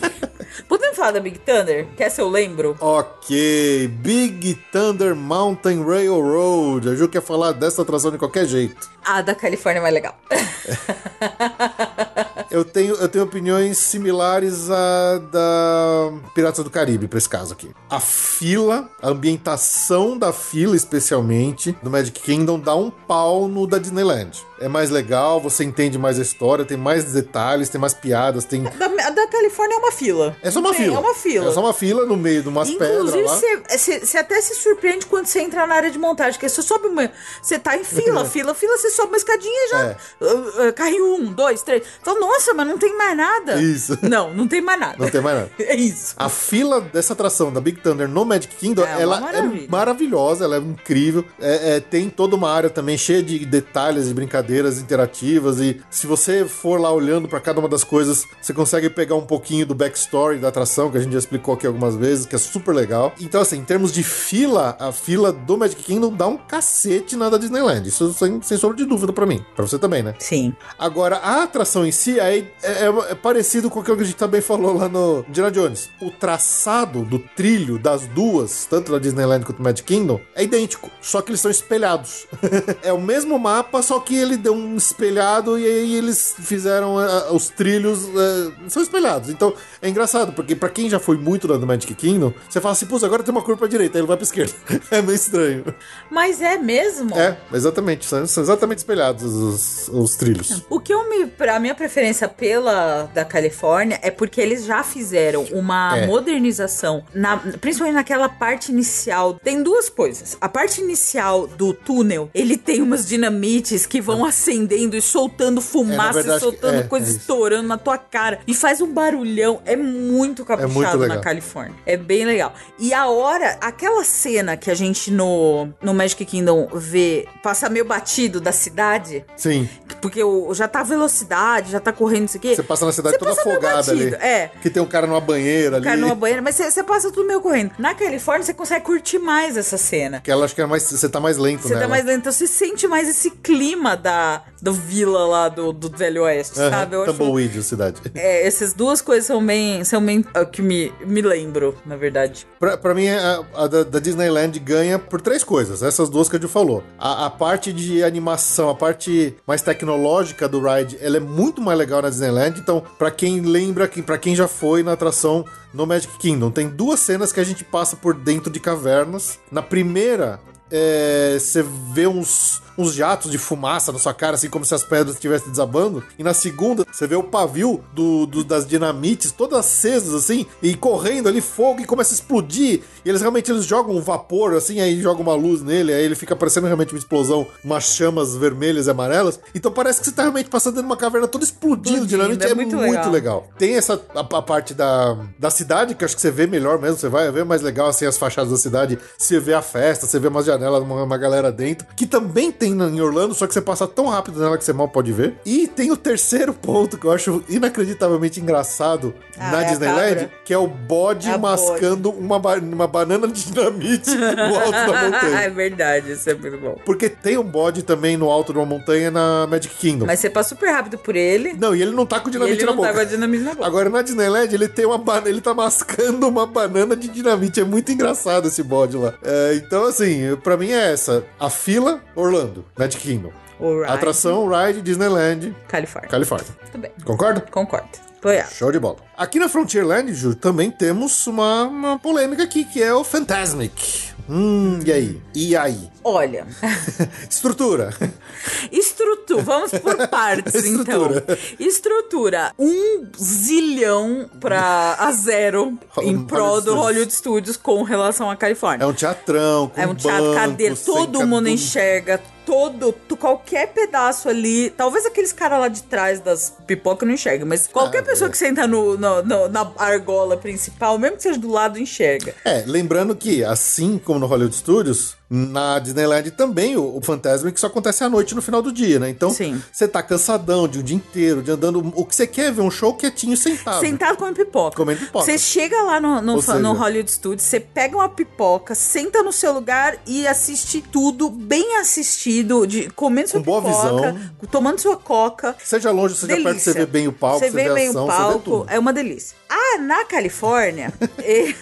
Podemos falar da Big Thunder? Quer se eu lembro? ok, Big Thunder Mountain Railroad. A Ju quer falar dessa atração de qualquer jeito. A da Califórnia é mais legal. Eu tenho, eu tenho opiniões similares à da Piratas do Caribe pra esse caso aqui. A fila, a ambientação da fila, especialmente, do Magic Kingdom, dá um pau no da Disneyland. É mais legal, você entende mais a história, tem mais detalhes, tem mais piadas, tem. Da, da Califórnia é uma fila. É só uma Tem- fila. É uma fila. É só uma fila no meio de umas pedras Inclusive, você- até se surpreende quando você entra na área de montagem, porque você sobe uma. Você tá em fila, fila, fila, você sobe uma escadinha e já. É. uh, uh, carrinho um, dois, três. Fala, nossa, mas não tem mais nada. Isso. Não, não tem mais nada. Não tem mais nada. É isso. A fila dessa atração da Big Thunder no Magic Kingdom, É ela maravilha. é maravilhosa, ela é incrível. É, é, tem toda uma área também cheia de detalhes e brincadeiras interativas. E se você for lá olhando pra cada uma das coisas, você consegue pegar um pouquinho do backstory da atração, que a gente já explicou aqui algumas vezes, que é super legal. Então, assim, em termos de fila, a fila do Magic Kingdom dá um cacete na da Disneyland. Isso sem, sem sombra de dúvida pra mim. Pra você também, né? Sim. Agora, a atração em si aí é, é- é parecido com aquilo que a gente também falou lá no Indiana Jones. O traçado do trilho das duas, tanto da Disneyland quanto do Magic Kingdom, é idêntico, só que eles são espelhados. é o mesmo mapa, só que ele deu um espelhado e aí eles fizeram eh, os trilhos eh, são espelhados. Então, é engraçado, porque pra quem já foi muito lá no Magic Kingdom, você fala assim, pô, agora tem uma curva pra direita, aí ele vai pra esquerda. é meio estranho. Mas é mesmo? É, exatamente, são, são exatamente espelhados os, os trilhos. O que eu me. Pra minha preferência pela da Califórnia é porque eles já fizeram uma É. modernização, na, principalmente naquela parte inicial. Tem duas coisas. A parte inicial do túnel, ele tem umas dinamites que vão acendendo e soltando fumaça, verdade, e soltando é, coisa é estourando na tua cara. E faz um barulhão. É muito caprichado muito na. Califórnia. É bem legal. E a hora, aquela cena que a gente no, no Magic Kingdom vê passar meio batido da cidade. Sim. Porque o, já tá velocidade, já tá correndo isso aqui. Você passa na cidade Você toda afogada ali. é. Que tem um cara numa banheira ali. Cara numa banheira, mas você, você passa tudo meio correndo. Na Califórnia, você consegue curtir mais essa cena. Que ela acho que é mais. Você tá mais lento, Você né? tá mais lento, então você sente mais esse clima da do vila lá do, do Velho Oeste, sabe? Eu acho, Tumbleweed, a cidade. é, essas duas coisas são bem, são bem o que me, me lembro, na verdade. Pra, pra mim, a, a da, da Disneyland ganha por três coisas. Essas duas que a gente falou. A, a parte de animação, a parte mais tecnológica do ride, ela é muito mais legal na Disneyland. Então, pra quem lembra, pra quem já foi na atração no Magic Kingdom, tem duas cenas que a gente passa por dentro de cavernas. Na primeira, é, você vê uns, uns jatos de fumaça na sua cara, assim como se as pedras estivessem desabando. E na segunda, você vê o pavio do, do- das dinamites todas acesas, assim, e correndo ali fogo e começa a explodir. E eles realmente eles jogam um vapor, assim, aí jogam uma luz nele, aí ele fica parecendo realmente uma explosão, umas chamas vermelhas e amarelas. Então parece que você tá realmente passando dentro de uma caverna toda explodindo, Explodindo, dinamite. é É, muito muito, legal. legal. Tem essa a, a parte da, da cidade, que acho que você vê melhor mesmo, você vai ver mais legal assim as fachadas da cidade, você vê a festa, você vê umas janelas, uma, uma galera dentro, que também tem em Orlando, só que você passa tão rápido nela que você mal pode ver. E tem o terceiro ponto que eu acho inacreditavelmente engraçado Ah, na é Disneyland, que é o bode É mascando uma, ba- uma banana de dinamite no alto da montanha. é verdade, isso é muito bom. Porque tem um bode também no alto de uma montanha na Magic Kingdom. Mas você passa super rápido por ele. Não, e ele não tá com dinamite ele na não boca. tá com a dinamite na boca. Agora na Disneyland ele tem uma ba- ele tá mascando uma banana de dinamite. É muito engraçado esse bode lá. É, então, assim, pra mim é essa: a fila, Orlando, Magic Kingdom. Alright. Atração, Ride, Disneyland, Califórnia. Califórnia. Muito bem. Concorda? Concordo. Show de bola. Aqui na Frontierland, Ju, também temos uma, uma polêmica aqui, que é o Fantasmic. Hum, e aí? E aí? Olha, Estrutura. estrutura. Vamos por partes, então. Estrutura. Estrutura. Um zilhão pra a zero em prol do. Hollywood Studios com relação à Califórnia. É um teatrão, com É um teatro, banco, cadeira, todo mundo enxerga, todo, qualquer pedaço ali, talvez aqueles caras lá de trás das pipocas não enxerga, mas qualquer Ah, pessoa é. que senta no, no- no- na argola principal, mesmo que seja do lado, enxerga. É, lembrando que, assim como no Hollywood Studios, na Disneyland também o, o Fantasmic só acontece à noite no final do dia, né? Então, você tá cansadão de um dia inteiro, de andando. O que você quer é ver um show quietinho, sentado. Sentado comendo pipoca. Comendo pipoca. Você chega lá no, no, seja- no Hollywood Studios, você pega uma pipoca, senta no seu lugar e assiste tudo bem assistido de comendo sua Com pipoca, tomando sua coca. Seja longe, seja perto, você vê bem o palco, Você você vê vê bem ação, o palco, é uma delícia. Ah, na Califórnia, eh,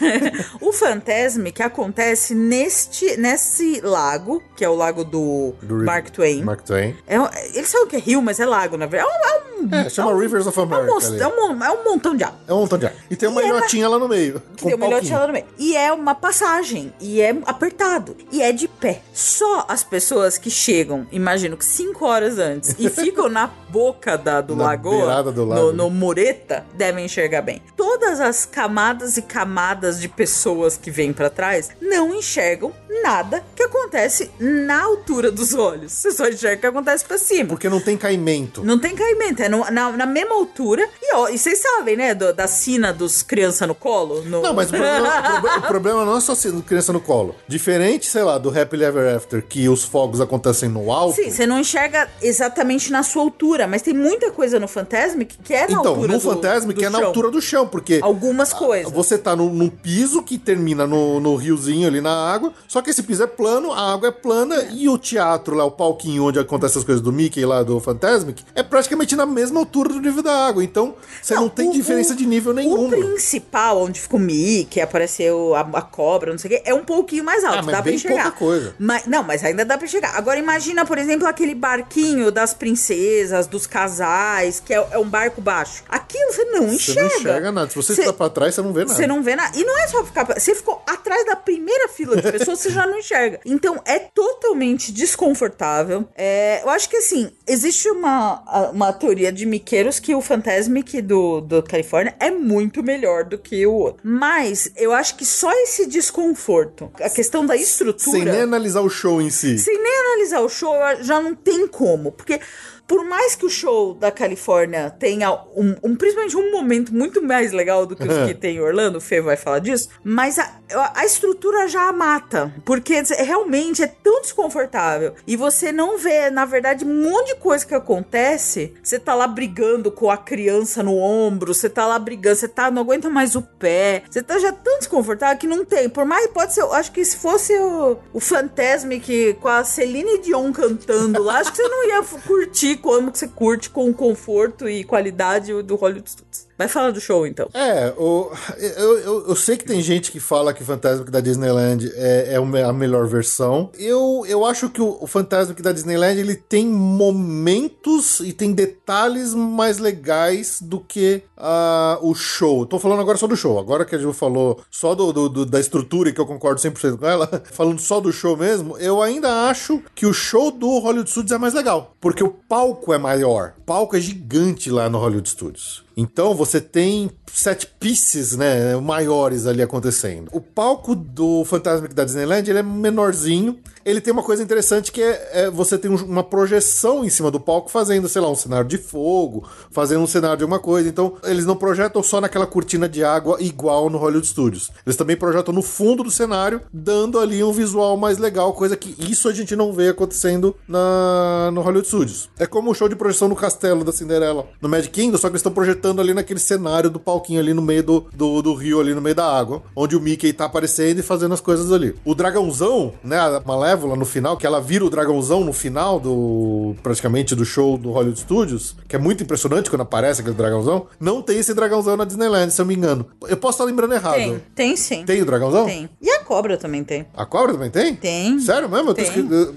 o Fantasme que acontece neste, nesse lago, que é o lago do, Do Mark Twain. Mark Twain. É, eles falam que é rio, mas é lago, na verdade. É um, é um, É, chama é um- Rivers of é America. é um mon- é um montão de água. É um montão de ar. E tem uma é ilhotinha lá no meio. Tem um uma ilhotinha lá no meio. E é uma passagem. E é apertado. E é de pé. Só as pessoas que chegam, imagino que 5 horas antes, e ficam na boca da, do Na lagoa, do no, lago. no mureta, devem enxergar bem. Todas as camadas e camadas de pessoas que vêm pra trás não enxergam nada que acontece na altura dos olhos. Você só enxerga o que acontece pra cima. Porque não tem caimento. Não tem caimento, é no- na, na mesma altura. E, ó, e vocês sabem, né, do- da sina dos criança no colo? No... Não, mas o problema, o proble- o problema não é só ser criança no colo. Diferente, sei lá, do Happily Ever After, que os fogos acontecem no alto. Sim, você não enxerga exatamente na sua altura, mas tem muita coisa no Fantasmic que é na Então, altura no do, Fantasmic do é na altura do chão, porque Algumas coisas. você tá no, no piso que termina no, no riozinho ali na água, só que esse piso é plano, a água é plana e o teatro lá, o palquinho onde acontecem as coisas do Mickey lá do Fantasmic, é praticamente na mesma altura do nível da água. Então, você não, tem o- diferença o- de nível O nenhuma. principal, onde ficou o Mickey, apareceu a, a cobra, não sei o quê, é um pouquinho mais alto. Ah, mas dá pra bem enxergar. pouca coisa. Mas, não, mas ainda dá pra enxergar. Agora imagina, por exemplo, aquele barquinho das princesas, dos casais, que é, é um barco baixo. Aquilo você não Você enxerga. não enxerga nada. Se você Cê- está pra trás, você não vê nada. Você não vê nada. E não é só ficar. Você ficou atrás da primeira fila de pessoas, você já não enxerga. Então é totalmente desconfortável. É, eu acho que assim, existe uma, uma teoria de miqueiros que o Fantasmic do, do Califórnia é muito melhor do que o outro. Mas eu acho que só esse desconforto, a questão da estrutura. Sem nem analisar o show em si. Sem nem analisar o show, já não tem como. Porque por mais que o show da Califórnia tenha um, um- principalmente um momento muito mais legal do que os que tem em Orlando, o Fê vai falar disso, mas a, a estrutura já a mata. Porque é- realmente é tão desconfortável. E você não vê, na verdade, um monte de coisa que acontece. Você tá lá brigando com a criança no ombro, você tá lá brigando, você tá, não aguenta mais o pé. Você tá já tão desconfortável que não tem. Por mais, pode ser, acho que se fosse o, o Fantasmic com a Celine Dion cantando lá, acho que você não ia curtir como que você curte com conforto e qualidade do Hollywood Studios. Vai falar do show, então. É, o, eu, eu, eu sei que tem gente que fala que o Fantasmic da Disneyland é, é a melhor versão. Eu, eu acho que o, o Fantasmic da Disneyland ele tem momentos e tem detalhes mais legais do que ah, o show. Tô falando agora só do show. Agora que a Ju falou só do, do- do- da estrutura, e que eu concordo 100% com ela, falando só do show mesmo, eu ainda acho que o show do Hollywood Studios é mais legal. Porque o palco é maior. O palco é gigante lá no Hollywood Studios. Então você tem set pieces, né, maiores ali acontecendo. O palco do Fantasmic da Disneyland, ele é menorzinho. Ele tem uma coisa interessante que é, é você tem um- uma projeção em cima do palco fazendo, sei lá, um cenário de fogo, fazendo um cenário de alguma coisa. Então, eles não projetam só naquela cortina de água igual no Hollywood Studios. Eles também projetam no fundo do cenário, dando ali um visual mais legal, coisa que isso a gente não vê acontecendo na, no Hollywood Studios. É como o show de projeção no castelo da Cinderela, no Magic Kingdom, só que eles estão projetando ali naquele cenário do palquinho ali no meio do, do, do rio, ali no meio da água, onde o Mickey tá aparecendo e fazendo as coisas ali. O dragãozão, né, a Malévola no final, que ela vira o dragãozão no final do, praticamente, do show do Hollywood Studios, que é muito impressionante quando aparece aquele dragãozão, não tem esse dragãozão na Disneyland, se eu me engano. Eu posso estar lembrando errado. Tem, tem sim. Tem o dragãozão? Tem. E a cobra também tem. A cobra também tem? Tem. Sério mesmo? Eu Tem.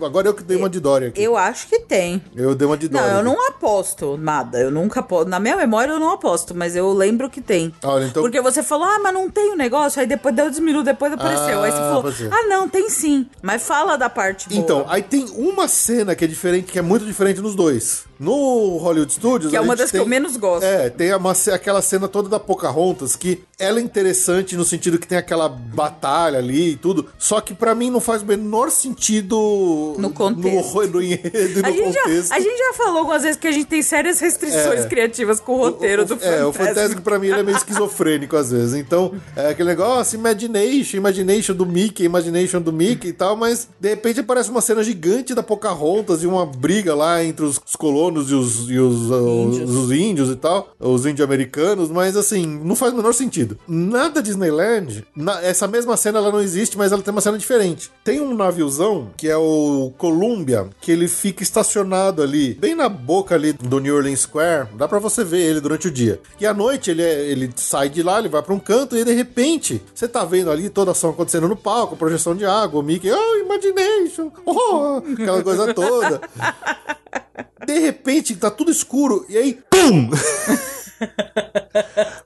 Agora eu que dei uma de Dory aqui. Eu acho que tem. Eu dei uma de Dory. Não, eu aqui. não aposto nada. Eu nunca aposto. Na minha memória eu não aposto, mas eu lembro que tem. Olha, então- Porque você falou, ah, mas não tem o negócio. Aí depois deu 10 minutos, depois apareceu. aí você Ah, falou, pode ser. ah, não, tem sim. Mas fala da parte boa. Então, aí tem uma cena que é diferente, que é muito diferente nos dois. No Hollywood Studios. Que é uma das que tem- eu menos gosto. É, tem uma aquela cena toda da Pocahontas, que ela é interessante no sentido que tem aquela batalha ali e tudo. Só que pra mim não faz o menor sentido No contexto. no, no e no a, gente contexto. já, a gente já falou algumas vezes que a gente tem sérias restrições É. criativas com o roteiro O- o- do É, o. Fantasmic pra mim ele é meio esquizofrênico às vezes. Então, é aquele negócio, Imagination, Imagination do Mickey, Imagination do Mickey e tal, mas de repente aparece uma cena gigante da Pocahontas e uma briga lá entre os, os colonos colonos e os, e os, os- Índios. os índios e tal, os índio-americanos, mas assim, não faz o menor sentido. Na da Disneyland, na- essa mesma cena ela não existe, mas ela tem uma cena diferente. Tem um naviozão, que é o Columbia, que ele fica estacionado ali, bem na boca ali do New Orleans Square, dá pra você ver ele durante o dia. E à noite ele, é- ele sai de lá, ele vai pra um canto e de repente, você tá vendo ali toda a ação acontecendo no palco, projeção de água, o Mickey, oh, imagination, oh, aquela coisa toda. De repente, tá tudo escuro, e aí, pum!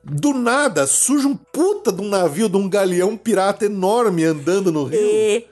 Do nada, surge um puta de um navio, de um galeão pirata enorme andando no rio.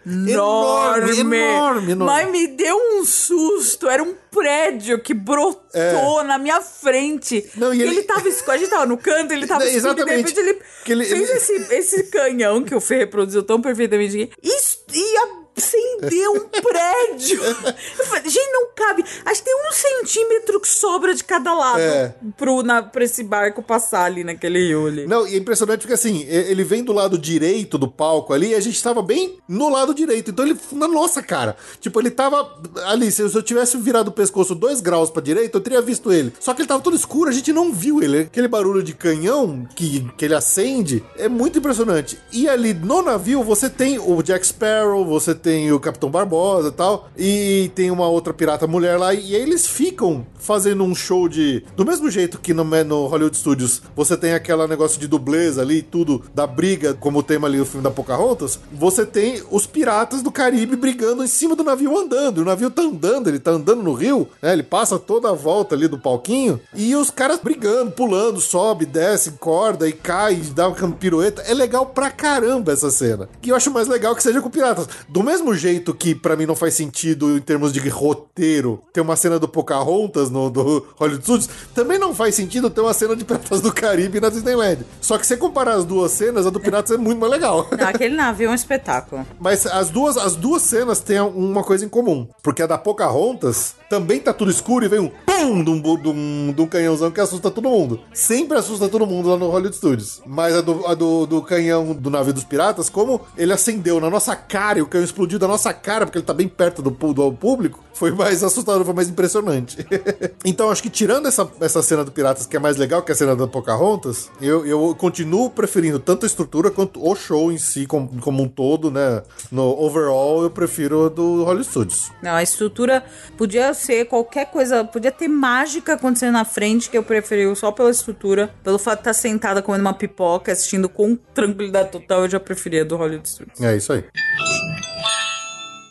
Enorme, enorme, enorme. Mas me deu um susto. Era um prédio que brotou na minha frente. É. Não, e E ele- ele... tava escuro. A gente tava no canto, ele tava escuro. E de exatamente. repente ele, ele- fez ele- Esse, esse canhão que o Fê reproduziu tão perfeitamente. aqui. Isso ia acender um prédio. Falei, gente, não cabe. Acho que tem um centímetro que sobra de cada lado É. pro, na, pra esse barco passar ali naquele rio ali. Não, e é impressionante porque assim, ele vem do lado direito do palco ali e a gente tava bem no lado direito. Então ele, na nossa cara. Tipo, ele tava ali. Se eu se eu tivesse virado o pescoço dois graus pra direita, eu teria visto ele. Só que ele tava todo escuro, a gente não viu ele. Aquele barulho de canhão que, que ele acende é muito impressionante. E ali no navio você tem o Jack Sparrow, você tem o Capitão Barbosa e tal. E tem uma outra pirata mulher lá. E aí eles ficam fazendo um show de. Do mesmo jeito que no, no Hollywood Studios você tem aquele negócio de dublês ali, tudo da briga, como o tema ali do filme da Pocahontas. Você tem os piratas do Caribe brigando em cima do navio andando. O navio tá andando, ele tá andando no rio, né? Ele passa toda a volta ali do palquinho. E os caras brigando, pulando, sobe, desce, corda e cai, dá uma pirueta. É legal pra caramba essa cena. E eu acho mais legal que seja com piratas. Do mesmo jeito que pra mim não faz sentido em termos de roteiro ter uma cena do Pocahontas no do Hollywood Studios, também não faz sentido ter uma cena de Piratas do Caribe na Disneyland. Só que se você comparar as duas cenas, a do Piratas é muito mais legal. Não, aquele navio é um espetáculo. Mas as duas, as duas cenas têm uma coisa em comum. Porque a da Pocahontas também tá tudo escuro e vem um pum de um, de um, de um canhãozão que assusta todo mundo. Sempre assusta todo mundo lá no Hollywood Studios. Mas a do, a do, do canhão do navio dos piratas, como ele acendeu na nossa cara e o canhão explodiu da nossa cara, porque ele tá bem perto do, do público, foi mais assustador, foi mais impressionante. então, acho que tirando essa, essa cena do Piratas, que é mais legal que a cena da Pocahontas, eu, eu continuo preferindo tanto a estrutura quanto o show em si, como, como um todo, né? No overall, eu prefiro do Hollywood Studios. Não, a estrutura podia ser qualquer coisa, podia ter mágica acontecendo na frente, que eu preferi só pela estrutura. Pelo fato de estar sentada comendo uma pipoca, assistindo com tranquilidade total, eu já preferia do Hollywood Studios. É isso aí.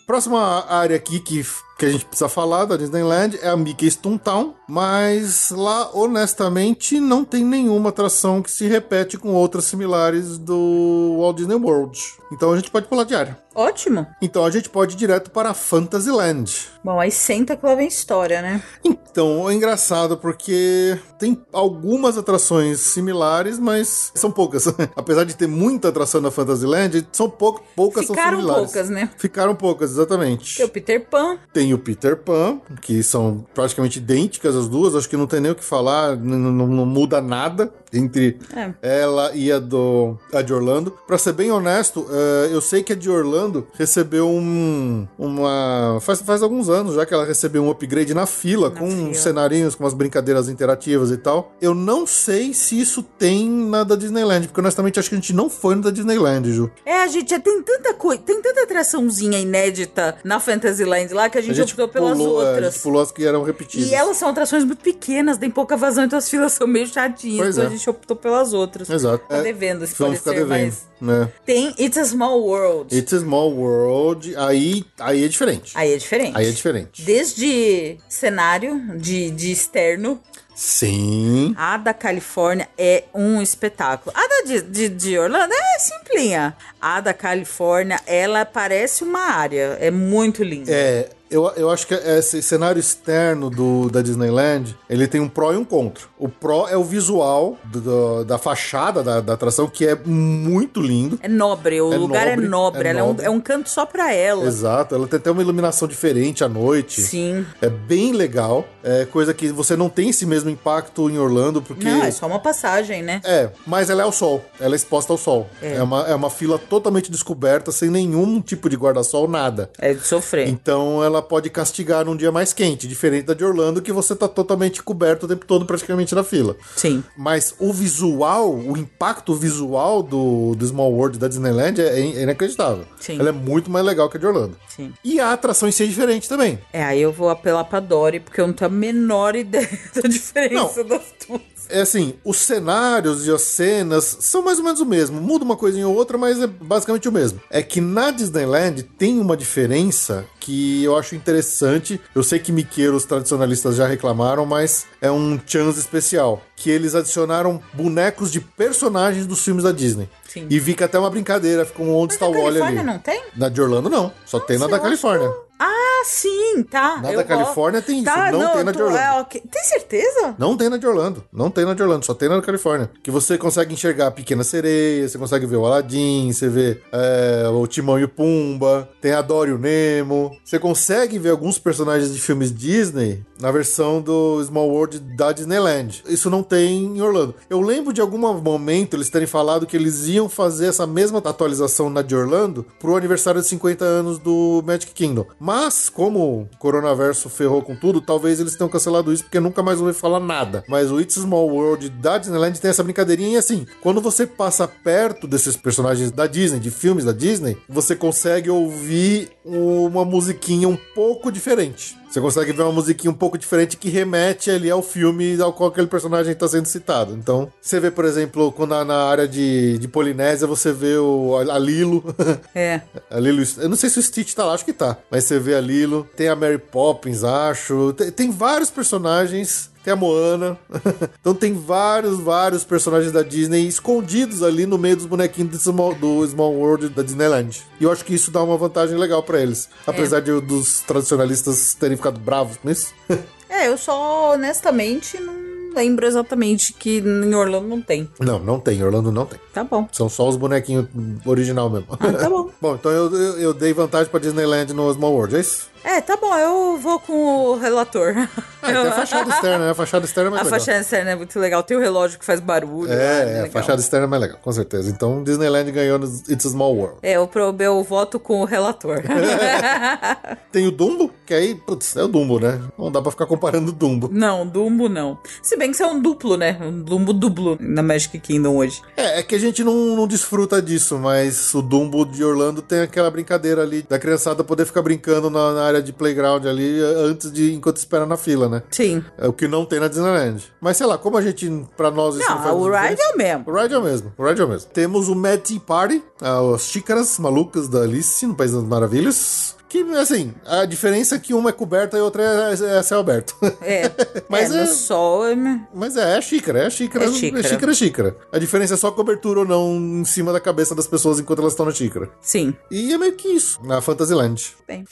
Próxima área aqui que, que a gente precisa falar da Disneyland é a Mickey's Toontown, mas lá, honestamente, não tem nenhuma atração que se repete com outras similares do Walt Disney World. Então a gente pode pular de área. Ótimo. Então a gente pode ir direto para Fantasyland. Bom, aí senta que lá vem história, né? Então, é engraçado porque tem algumas atrações similares, mas são poucas. Apesar de ter muita atração na Fantasyland, são pou poucas Ficaram são similares. poucas, né? Ficaram poucas, exatamente. Tem o Peter Pan. Tem o Peter Pan, que são praticamente idênticas as duas, acho que não tem nem o que falar, n- n- não, não muda nada entre É. ela e a, do, a de Orlando. Pra ser bem honesto, eh, eu sei que a de Orlando recebeu um. Uma. Faz, faz alguns anos já que ela recebeu um upgrade na fila, com fila. cenarinhos, com umas brincadeiras interativas e tal. Eu não sei se isso tem na da Disneyland, porque honestamente acho que a gente não foi no da Disneyland, Ju. É, a gente já tem tanta coisa, tem tanta atraçãozinha inédita na Fantasyland lá que a gente, optou pelas pulou, é, a outras. gente pulou as que eram repetidas. E elas são atrações muito pequenas, tem pouca vazão, então as filas são meio chatinhas. Pois então é. a gente optou pelas outras. Exato. Tá devendo, se Vamos pode ficar devendo, né? Tem It's a Small World. It's a Small World, aí, aí é diferente. Aí é diferente. Aí é diferente. Desde cenário, de, de externo, Sim. a da Califórnia é um espetáculo. A da de, de, de Orlando é simplinha. A da Califórnia, ela parece uma área. É muito linda. É, eu, eu acho que esse cenário externo do, da Disneyland, ele tem um pró e um contra. O pró é o visual do- do- da fachada da, da atração, que é muito lindo. É nobre, o É lugar nobre, é nobre. é ela é um- nobre. É, um, canto só pra ela. Exato, ela tem até uma iluminação diferente à noite. Sim. É bem legal. É coisa que você não tem esse mesmo impacto em Orlando, porque. Não, é só uma passagem, né? É, mas ela é ao sol. Ela é exposta ao sol. É. É, uma, é uma fila totalmente descoberta, sem nenhum tipo de guarda-sol, nada. É de sofrer. Então ela ela pode castigar num dia mais quente, diferente da de Orlando, que você tá totalmente coberto o tempo todo praticamente na fila. Sim. Mas o visual, o impacto visual do, do Small World da Disneyland é, é inacreditável. Sim. Ela é muito mais legal que a de Orlando. Sim. E a atração em si é diferente também. É, aí eu vou apelar pra Dory, porque eu não tenho a menor ideia da diferença Não. das duas. É assim, os cenários e as cenas são mais ou menos o mesmo. Muda uma coisinha ou outra, mas é basicamente o mesmo. É que na Disneyland tem uma diferença que eu acho interessante. Eu sei que miqueiros tradicionalistas já reclamaram, mas é um chance especial. Que eles adicionaram bonecos de personagens dos filmes da Disney. Sim. E fica até uma brincadeira, fica um onde está o Na Wally ali. Califórnia não tem? Na de Orlando não, só tem na Nossa, da Califórnia. acho- Ah, sim, tá. Na da Califórnia tem isso, Tá, não tem na de Orlando. é, ok. Tem certeza? Não tem na de Orlando. Não tem na de Orlando, só tem na da Califórnia. Que você consegue enxergar a Pequena Sereia, você consegue ver o Aladdin, você vê é, o Timão e o Pumba, tem a Dory e o Nemo. Você consegue ver alguns personagens de filmes Disney na versão do Small World da Disneyland. Isso não tem em Orlando. Eu lembro de algum momento eles terem falado que eles iam fazer essa mesma atualização na de Orlando pro aniversário de 50 anos do Magic Kingdom. Mas, como o coronavirus ferrou com tudo, talvez eles tenham cancelado isso porque nunca mais ouvi falar nada. Mas o It's Small World da Disneyland tem essa brincadeirinha e assim, quando você passa perto desses personagens da Disney, de filmes da Disney, você consegue ouvir uma musiquinha um pouco diferente. Você consegue ver uma musiquinha um pouco diferente que remete ali ao filme ao qual aquele personagem está sendo citado. Então, você vê, por exemplo, quando na, na área de, de Polinésia você vê o, a, a Lilo. É. A Lilo, eu não sei se o Stitch tá lá, acho que tá. Mas você vê a Lilo, tem a Mary Poppins, acho. Tem, tem vários personagens. Tem a Moana. então tem vários, vários personagens da Disney escondidos ali no meio dos bonequinhos do Small, do Small World da Disneyland. E eu acho que isso dá uma vantagem legal pra eles. Apesar de, dos tradicionalistas terem ficado bravos com isso. É, eu só, honestamente, não lembro exatamente que em Orlando não tem. não, não tem. Orlando não tem. Tá bom. São só os bonequinhos original mesmo. Ah, tá bom. Bom, então eu, eu, eu dei vantagem pra Disneyland no Small World, é isso? É, tá bom, eu vou com o relator. É, tem a fachada externa, né? A fachada externa é mais A legal. fachada externa é muito legal. Tem o relógio que faz barulho. É, é, a fachada externa é mais legal, com certeza. Então Disneyland ganhou no It's a Small World. É, eu, pro- eu voto com o relator. Tem o Dumbo, que aí, putz, é o Dumbo, né? Não dá pra ficar comparando o Dumbo. não, Dumbo não. Se bem que isso é um duplo, né? Um Dumbo duplo na Magic Kingdom hoje. É, é que a gente não, não desfruta disso, mas o Dumbo de Orlando tem aquela brincadeira ali da criançada poder ficar brincando na, na área de playground ali eh, antes de, enquanto espera na fila, né? Sim. É o que não tem na Disneyland. Mas sei lá, como a gente, pra nós isso não, Não, faz o ride é o mesmo. O ride é o mesmo, o ride é o mesmo. Temos o Mad Tea Party, as xícaras malucas da Alice no País das Maravilhas. Que, assim, a diferença é que uma é coberta e outra é, é céu aberto. É. Mas é, é- no sol. é- Mas é, é xícara, é xícara. É É xícara. xícara, é xícara. A diferença é só a cobertura ou não em cima da cabeça das pessoas enquanto elas estão na xícara. Sim. E é meio que isso, na Fantasyland. Bem.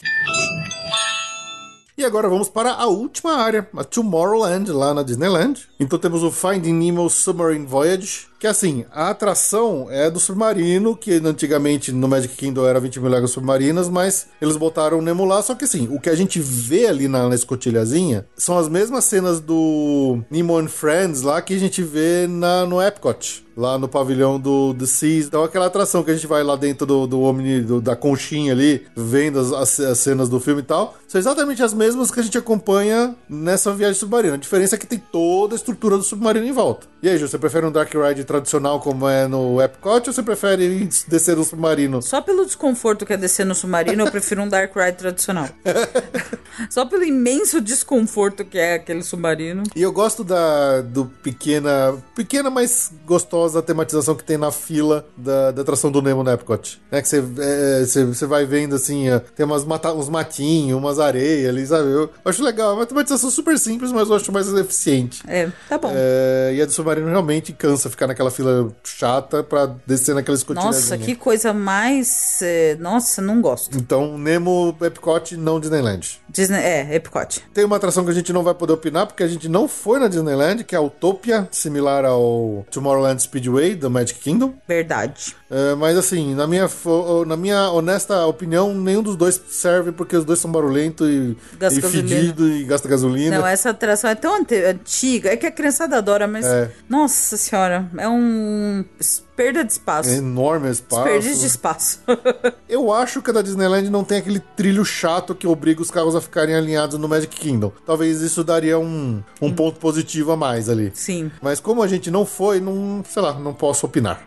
E agora vamos para a última área, a Tomorrowland, lá na Disneyland. Então temos o Finding Nemo Submarine Voyage, que assim, a atração é do submarino, que antigamente no Magic Kingdom era 20 mil léguas submarinas, mas eles botaram o Nemo lá, só que assim, o que a gente vê ali na, na escotilhazinha são as mesmas cenas do Nemo and Friends lá que a gente vê na, no Epcot. Lá no pavilhão do The Seas. Então, aquela atração que a gente vai lá dentro do, do Omni, do- da conchinha ali, vendo as, as- as cenas do filme e tal, são exatamente as mesmas que a gente acompanha nessa viagem submarina. A diferença é que tem toda a estrutura do submarino em volta. E aí, Ju, você prefere um Dark Ride tradicional como é no Epcot ou você prefere descer no submarino? Só pelo desconforto que é descer no submarino, eu prefiro um Dark Ride tradicional. Só pelo imenso desconforto que é aquele submarino. E eu gosto da do pequena, pequena, mas gostosa tematização que tem na fila da, da atração do Nemo no Epcot. Né? Que você, é, você, você vai vendo assim, tem umas mata, uns matinhos, umas areias ali, sabe? Eu acho legal. É uma tematização super simples, mas eu acho mais eficiente. É, tá bom. É, e a do submarino realmente cansa ficar naquela fila chata pra descer naquela escotilhazinha. Nossa, que coisa mais. é, Nossa, não gosto. Então, Nemo, Epcot, não Disneyland. Disney, é, Epcot. Tem uma atração que a gente não vai poder opinar porque a gente não foi na Disneyland, que é a Utopia, similar ao Tomorrowland Speedway do Magic Kingdom. Verdade. É, mas assim, na minha, na minha honesta opinião, nenhum dos dois serve porque os dois são barulhentos e, e fedido e gasta gasolina. Não, essa atração é tão antiga. É que a criançada adora, mas. É. Nossa senhora, é um. Perda de espaço. É enorme espaço. Desperdício de espaço. Eu acho que a da Disneyland não tem aquele trilho chato que obriga os carros a ficarem alinhados no Magic Kingdom. Talvez isso daria um, um ponto positivo a mais ali. Sim, Mas como a gente não foi, não, sei lá, não posso opinar.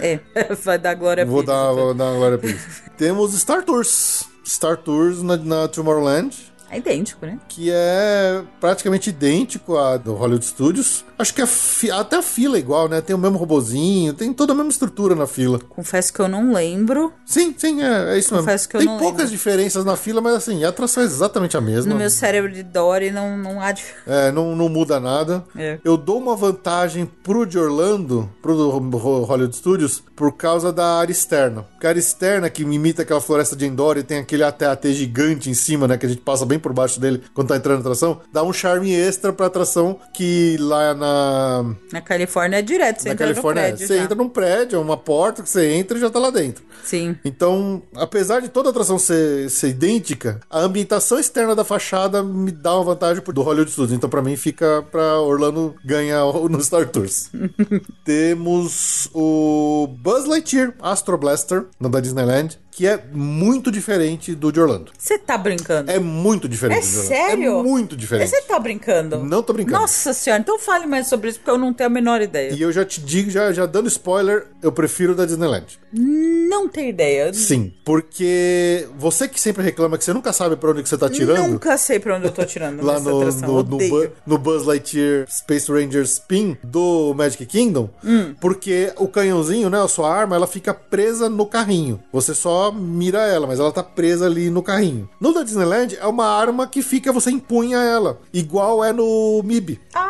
é. Vai dar glória Vou dar, vou dar glória pra isso. Temos Star Tours. Star Tours na, na Tomorrowland. É idêntico, né? que é praticamente idêntico à do Hollywood Studios. Acho que a fi- até a fila é igual, né? Tem o mesmo robozinho, tem toda a mesma estrutura na fila. Confesso que eu não lembro. Sim, sim, é, é isso mesmo. Confesso que eu tem não poucas lembro. diferenças na fila, mas assim, a atração é exatamente a mesma. No meu cérebro de Dory não, não há dif- É, não, não muda nada. É. Eu dou uma vantagem pro de Orlando, pro Hollywood Studios, por causa da área externa. Porque a área externa, que imita aquela floresta de Endor e tem aquele AT-AT gigante em cima, né? Que a gente passa bem por baixo dele quando tá entrando na atração, dá um charme extra pra atração que lá na, Na Califórnia é direto, você na entra Califórnia, no prédio você já. entra num prédio, é uma porta que você entra e já tá lá dentro. Sim. Então, apesar de toda a atração ser, ser idêntica, a ambientação externa da fachada me dá uma vantagem do Hollywood Studios. Então, pra mim, fica pra Orlando ganhar no Star Tours. Temos o Buzz Lightyear Astro Blaster, da Disneyland, que é muito diferente do de Orlando. Você tá brincando? É muito diferente É do de Orlando. sério? É muito diferente. Você tá brincando? Não tô brincando. Nossa senhora, então fale mais sobre isso, porque eu não tenho a menor ideia. E eu já te digo, já, já dando spoiler, eu prefiro o da Disneyland. Não tenho ideia. Sim, porque você que sempre reclama que você nunca sabe pra onde que você tá tirando. Nunca sei pra onde eu tô tirando Lá no, no, no. Bu- no Buzz Lightyear Space Ranger Spin do Magic Kingdom, Hum. porque o canhãozinho, né, a sua arma, ela fica presa no carrinho. Você só mira ela, mas ela tá presa ali no carrinho. No da Disneyland, é uma arma que fica, você empunha ela, igual é no MIB. Ah,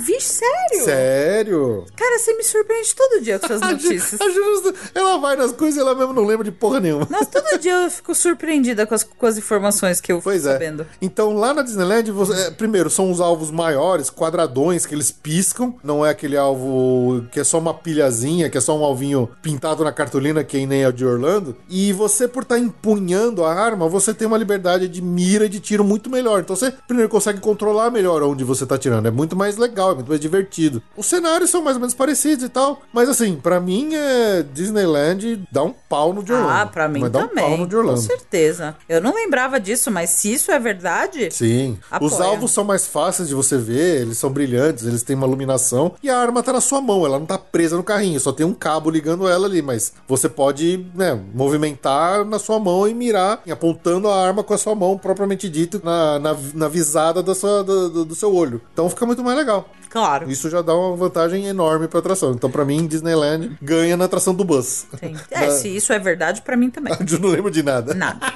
vi, sério? Sério? Cara, você me surpreende todo dia com suas notícias. A Ju- ela vai nas coisas e ela mesmo não lembra de porra nenhuma. Nossa, todo dia eu fico surpreendida com as, com as informações que eu Pois fico é. sabendo. Então lá na Disneyland, você- é, primeiro, são os alvos maiores, quadradões, que eles piscam. Não é aquele alvo que é só uma pilhazinha, que é só um alvinho pintado na cartolina, que nem é o de Orlando. E você, por estar empunhando a arma, você tem uma liberdade de mira e de tiro muito melhor. Então você, primeiro, consegue controlar melhor onde você tá tirando. É muito mais legal, é muito mais divertido. Os cenários são mais ou menos parecidos e tal. Mas assim, pra mim, é Disneyland dá um pau no de Orlando. Ah, pra mim Mas dá também. um pau no de com Orlando. certeza. Eu não lembrava disso, mas se isso é verdade. Sim. Os Apoia. alvos são mais fáceis de você ver, eles são brilhantes, eles têm uma iluminação e a arma tá na sua mão, ela não tá presa no carrinho, só tem um cabo ligando ela ali, mas você pode, né, movimentar na sua mão e mirar, apontando a arma com a sua mão, propriamente dito, na, na, na visada da sua, do, do- do seu olho. Então fica muito mais legal. Claro. Isso já dá uma vantagem enorme pra atração. Então, pra mim, Disneyland ganha na atração do. Sim. É, se isso é verdade, pra mim também. Eu não lembro de nada. Nada.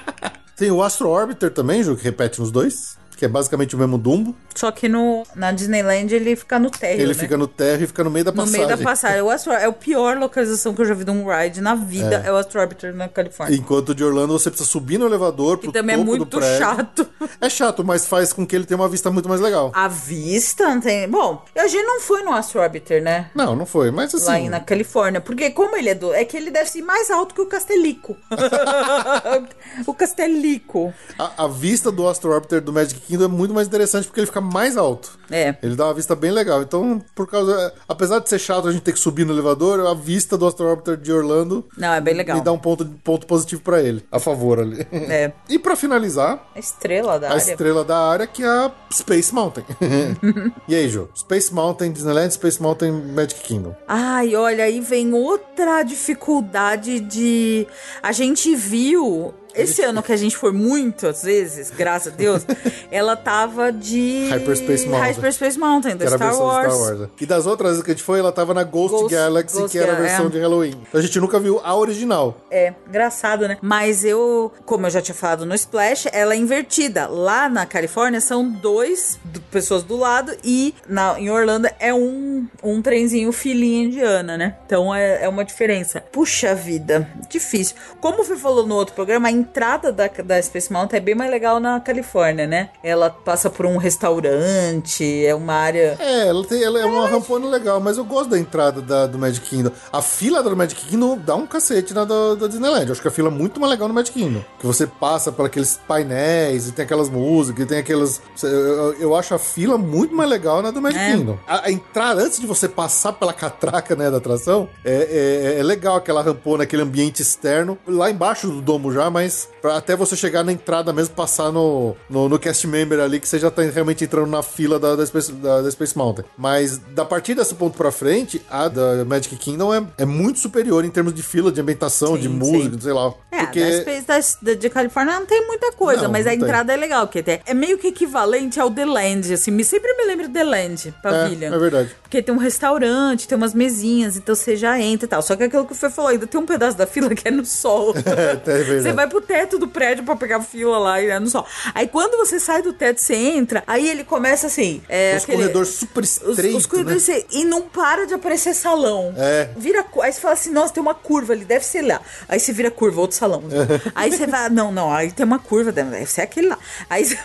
Tem o Astro Orbiter também, Ju, que repete nos dois, que é basicamente o mesmo Dumbo. Só que no, na Disneyland ele fica no térreo, Ele né? fica no terra e fica no meio da No passagem. meio da passagem. O Astro é a pior localização que eu já vi de um ride na vida. É, o Astro Orbiter na Califórnia. Enquanto de Orlando você precisa subir no elevador pro E também é topo do muito chato. É chato, mas faz com que ele tenha uma vista muito mais legal. A vista não tem. Bom, a gente não foi no Astro Orbiter, né? Não, não foi, mas assim... Lá em- na Califórnia. Porque como ele é do. É que ele deve ser mais alto que o Castelico. o Castelico. A, a vista do Astro Orbiter do Magic Kingdom é muito mais interessante porque ele fica mais alto. É. Ele dá uma vista bem legal. Então, por causa... Apesar de ser chato a gente ter que subir no elevador, a vista do Astro Orbiter de Orlando... Não, é bem legal. Me dá um ponto, ponto positivo pra ele. A favor ali. É. E pra finalizar, A estrela da a área. estrela da área, que é a Space Mountain. e aí, Ju? Space Mountain Disneyland, Space Mountain Magic Kingdom. Ai, olha, aí vem outra dificuldade de. A gente viu. Esse ano que a gente foi muitas vezes, graças a Deus, ela tava de. Hyperspace Mountain. Hyperspace Mountain, da Star Wars. de Star Wars. né? E das outras vezes que a gente foi, ela tava na Ghost, Ghost- Galaxy, Ghost que era a versão é. de Halloween. Então a gente nunca viu a original. É, engraçado, né? Mas eu, como eu já tinha falado no Splash, ela é invertida. Lá na Califórnia são dois do- pessoas do lado e na, em Orlando é um, um trenzinho filhinha indiana, né? Então é, é uma diferença. Puxa vida, difícil. Como você falou no outro programa, a entrada da, da Space Mountain é bem mais legal na Califórnia, né? Ela passa por um restaurante, é uma área. É, ela, tem, ela é uma rampona legal, mas eu gosto da entrada da, do Magic Kingdom. A fila da Magic Kingdom dá um cacete na da, da Disneyland. Eu acho que a fila é muito mais legal no Magic Kingdom. Que você passa por aqueles painéis e tem aquelas músicas, e tem aquelas. Eu, eu, eu acho a fila muito mais legal na do Magic É. Kingdom. A, a entrada, antes de você passar pela catraca, né, da atração, é, é, é legal aquela rampona, aquele ambiente externo, lá embaixo do domo já, mas pra até você chegar na entrada mesmo, passar no, no, no cast member ali, que você já tá realmente entrando na fila da, da, Space, da, da Space Mountain. Mas da partir desse ponto pra frente, a da Magic Kingdom é, é muito superior em termos de fila, de ambientação, Sim, de sim. música, sei lá. É, porque... da Space da, de Califórnia não tem muita coisa, Não, mas não a tem. entrada é legal, porque tem- é meio que equivalente ao The Land, assim, me, sempre me lembro do The Land, Pavilion. É, é verdade. Porque tem um restaurante, tem umas mesinhas, então você já entra e tal. Só que aquilo que o Fê falou, ainda tem um pedaço da fila que é no sol. É, é verdade. Você vai pro teto do prédio pra pegar fila lá e no sol. Aí quando você sai do teto, você entra, aí ele começa assim. É, Os aquele- corredores super os, estreitos, os corredores né? assim, e não para de aparecer salão. É. Vira, aí você fala assim, nossa, tem uma curva ali, deve ser lá. Aí você vira curva, outro salão. aí você vai, não, não, aí tem uma curva, deve ser aquele lá. Aí você,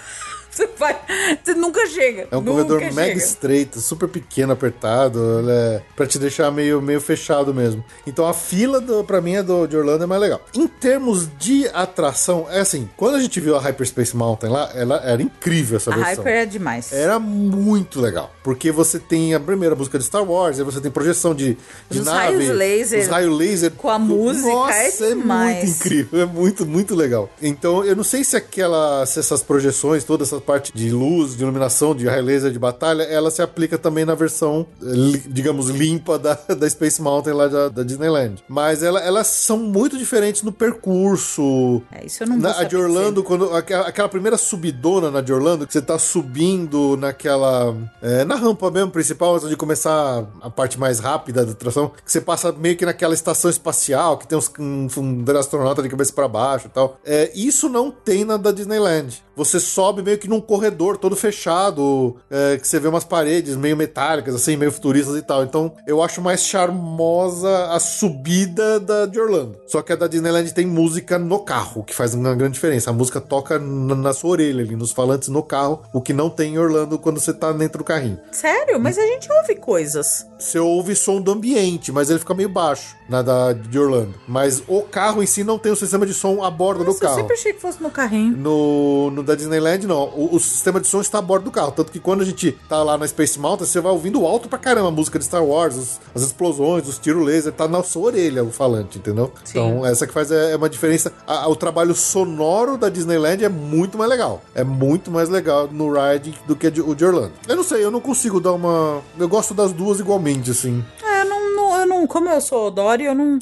você vai, você nunca chega. É um nunca corredor chega. mega estreito, super pequeno, apertado, ele é pra te deixar meio, meio fechado mesmo. Então a fila, do, pra mim, é do, de Orlando é mais legal. Em termos de atração, é assim, quando a gente viu a Hyperspace Mountain lá, ela era incrível essa A versão. Hyper é demais. Era muito legal. Porque você tem a primeira música de Star Wars, aí você tem projeção de, de Os nave. raios laser. Os raios laser. Com a música, Nossa, é demais. muito incrível. É muito, muito legal. Então, eu não sei se aquela, se essas projeções, toda essa parte de luz, de iluminação, de raio laser, de batalha, ela se aplica também na versão, eh, digamos, limpa da, da Space Mountain lá da, da Disneyland. Mas ela- elas são muito diferentes no percurso. É, isso eu não Na, a de Orlando, quando aquela, aquela primeira subidona na de Orlando, que você tá subindo naquela. é, na rampa mesmo principal, antes de começar a parte mais rápida da atração, que você passa meio que naquela estação espacial, que tem uns, um, um astronauta de cabeça para baixo e tal. É, isso não tem na da Disneyland. Você sobe meio que num corredor todo fechado, é, que você vê umas paredes meio metálicas, assim, meio futuristas e tal. Então, eu acho mais charmosa a subida da de Orlando. Só que a da Disneyland tem música no carro, que faz uma grande diferença. A música toca na, na sua orelha ali, nos falantes no carro, o que não tem em Orlando quando você tá dentro do carrinho. Sério? Mas a gente ouve coisas. Você ouve som do ambiente, mas ele fica meio baixo na da de Orlando. Mas o carro em si não tem o sistema de som a bordo do Nossa, eu carro. sempre achei que fosse no carrinho. No, no da Disneyland, não. O, o sistema de som está a bordo do carro. Tanto que quando a gente tá lá na Space Mountain, você vai ouvindo alto pra caramba a música de Star Wars, os- as explosões, os tiros laser, tá na sua orelha o falante, entendeu? Sim. Então, essa que faz é, é uma diferença. A- a- o trabalho sonoro da Disneyland é muito mais legal. É muito mais legal no ride do que de- o de Orlando. Eu não sei, eu não consigo dar uma. Eu gosto das duas igualmente, assim. É, eu não, não- eu não, como eu sou Dory, eu não,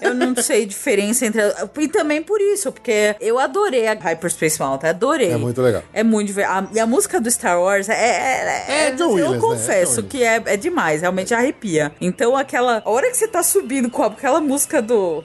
eu não sei diferença entre. E também por isso, porque eu adorei a Hyperspace Mountain, adorei. É muito legal. É muito diver- a- E a música do Star Wars é. É, É John Eu Williams, né? É confesso que é, é demais, realmente arrepia. Então, aquela. A hora que você tá subindo com aquela música do.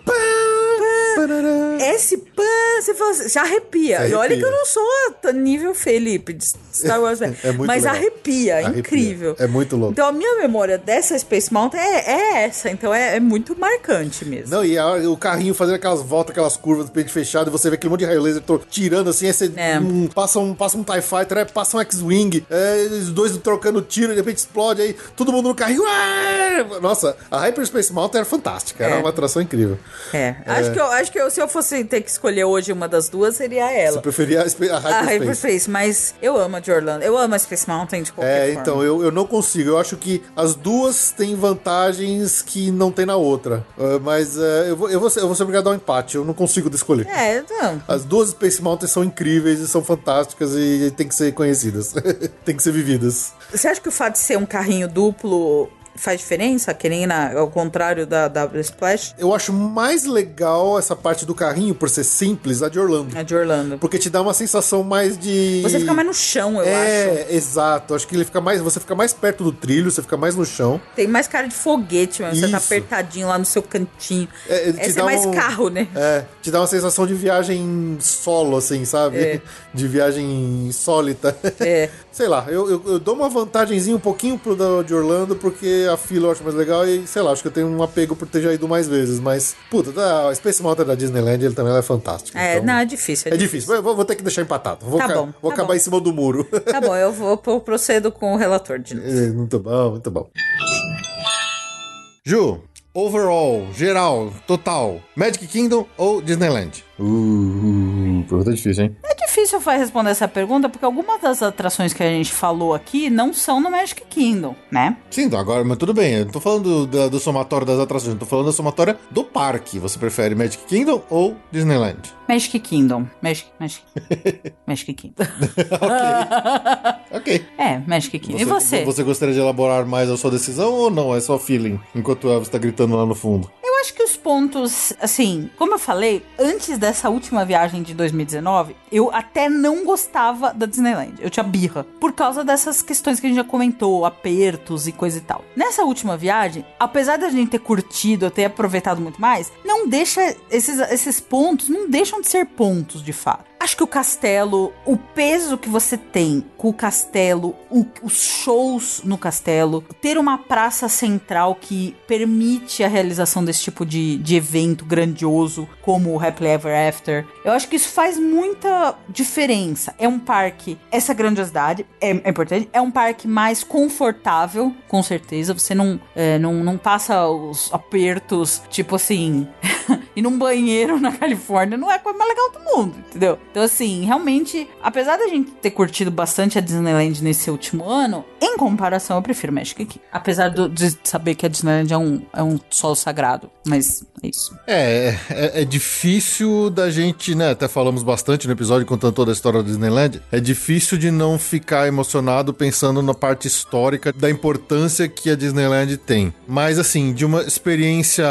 Esse pã, você fala assim, já arrepia. Você E olha arrepia. que eu não sou nível Felipe de Star Wars, né? É muito mas legal. arrepia, é Arrepia. incrível. É muito louco. Então a minha memória dessa Space Mountain é, é essa, então é, é muito marcante mesmo. Não, e a- o carrinho fazendo aquelas voltas, aquelas curvas do peito fechado, e você vê aquele monte de raio laser tirando assim, aí você É. um, passa, um, passa um TIE Fighter, aí passa um X-Wing, é, os dois trocando tiro, de repente explode, aí todo mundo no carrinho. ué! Nossa, a Hyperspace Mountain era fantástica, era É. uma atração incrível. É, acho que, eu, acho que eu- se eu fosse ter que escolher hoje uma das duas, seria Você ela. preferia a, a A Hyperspace? Hyperspace, mas eu amo a de Orlando. Eu amo a Space Mountain de qualquer É, forma. então, eu, eu não consigo. Eu acho que as duas têm vantagens que não tem na outra. Uh, mas uh, eu, vou, eu, vou ser, eu vou ser obrigado a dar um empate. Eu não consigo escolher. É, então. As duas Space Mountains são incríveis e são fantásticas e tem que ser conhecidas. tem que ser vividas. Você acha que o fato de ser um carrinho duplo faz diferença? Que nem na, ao contrário da, Splash? Eu acho mais legal essa parte do carrinho, por ser simples, a de Orlando. A de Orlando. Porque te dá uma sensação mais de. Você fica mais no chão, eu acho. É, exato. Acho que ele fica mais. Você fica mais perto do trilho, você fica mais no chão. Tem mais cara de foguete, mesmo. Você tá Isso. apertadinho lá no seu cantinho. É, Essa é mais um- carro, né? É, te dá uma sensação de viagem solo, assim, sabe? É. De viagem sólita. É. Sei lá, eu, eu, eu dou uma vantagenzinha um pouquinho pro da, de Orlando, porque a fila eu acho mais legal e, sei lá, acho que eu tenho um apego por ter já ido mais vezes. Mas, puta, tá, Space Mountain da Disneyland, ele também é fantástico. É, então- não, é difícil. É difícil, eu vou, vou ter que deixar empatado. Vou, Tá ca- bom, vou tá acabar bom. em cima do muro. Tá bom, eu vou eu procedo com o relator de novo. É, muito bom, muito bom. Ju, overall, geral, total, Magic Kingdom ou Disneyland? Uh, pergunta difícil, hein? É difícil eu responder essa pergunta porque algumas das atrações que a gente falou aqui não são no Magic Kingdom, né? Sim, então, agora, mas tudo bem, eu não tô falando do, do somatório das atrações, eu tô falando da somatória do parque. Você prefere Magic Kingdom ou Disneyland? Magic Kingdom. Magic, Magic, Magic Kingdom. Ok. É, Magic Kingdom. e você? Você gostaria de elaborar mais a sua decisão ou não? É só feeling, enquanto o Elvis tá gritando lá no fundo. Acho que os pontos, assim, como eu falei, antes dessa última viagem de 2019, eu até não gostava da Disneyland. Eu tinha birra. Por causa dessas questões que a gente já comentou, apertos e coisa e tal. Nessa última viagem, apesar da gente ter curtido, ter aproveitado muito mais, não deixa. Esses, esses pontos não deixam de ser pontos de fato. Acho que o castelo, o peso que você tem com o castelo, o- os shows no castelo, ter uma praça central que permite a realização desse tipo de, de evento grandioso, como o Happily Ever After, eu acho que isso faz muita diferença. É um parque, essa grandiosidade é, é importante, é um parque mais confortável, com certeza. Você não, é, não, não passa os apertos, tipo assim. e num banheiro na Califórnia não é a coisa mais legal do mundo, entendeu? Então, assim, realmente, apesar da gente ter curtido bastante a Disneyland nesse último ano, em comparação, eu prefiro Magic aqui. Apesar do- de saber que a Disneyland é um, é um solo sagrado. Mas é isso. É, é, é difícil da gente, né? Até falamos bastante no episódio contando toda a história da Disneyland. É difícil de não ficar emocionado pensando na parte histórica da importância que a Disneyland tem. Mas, assim, de uma experiência.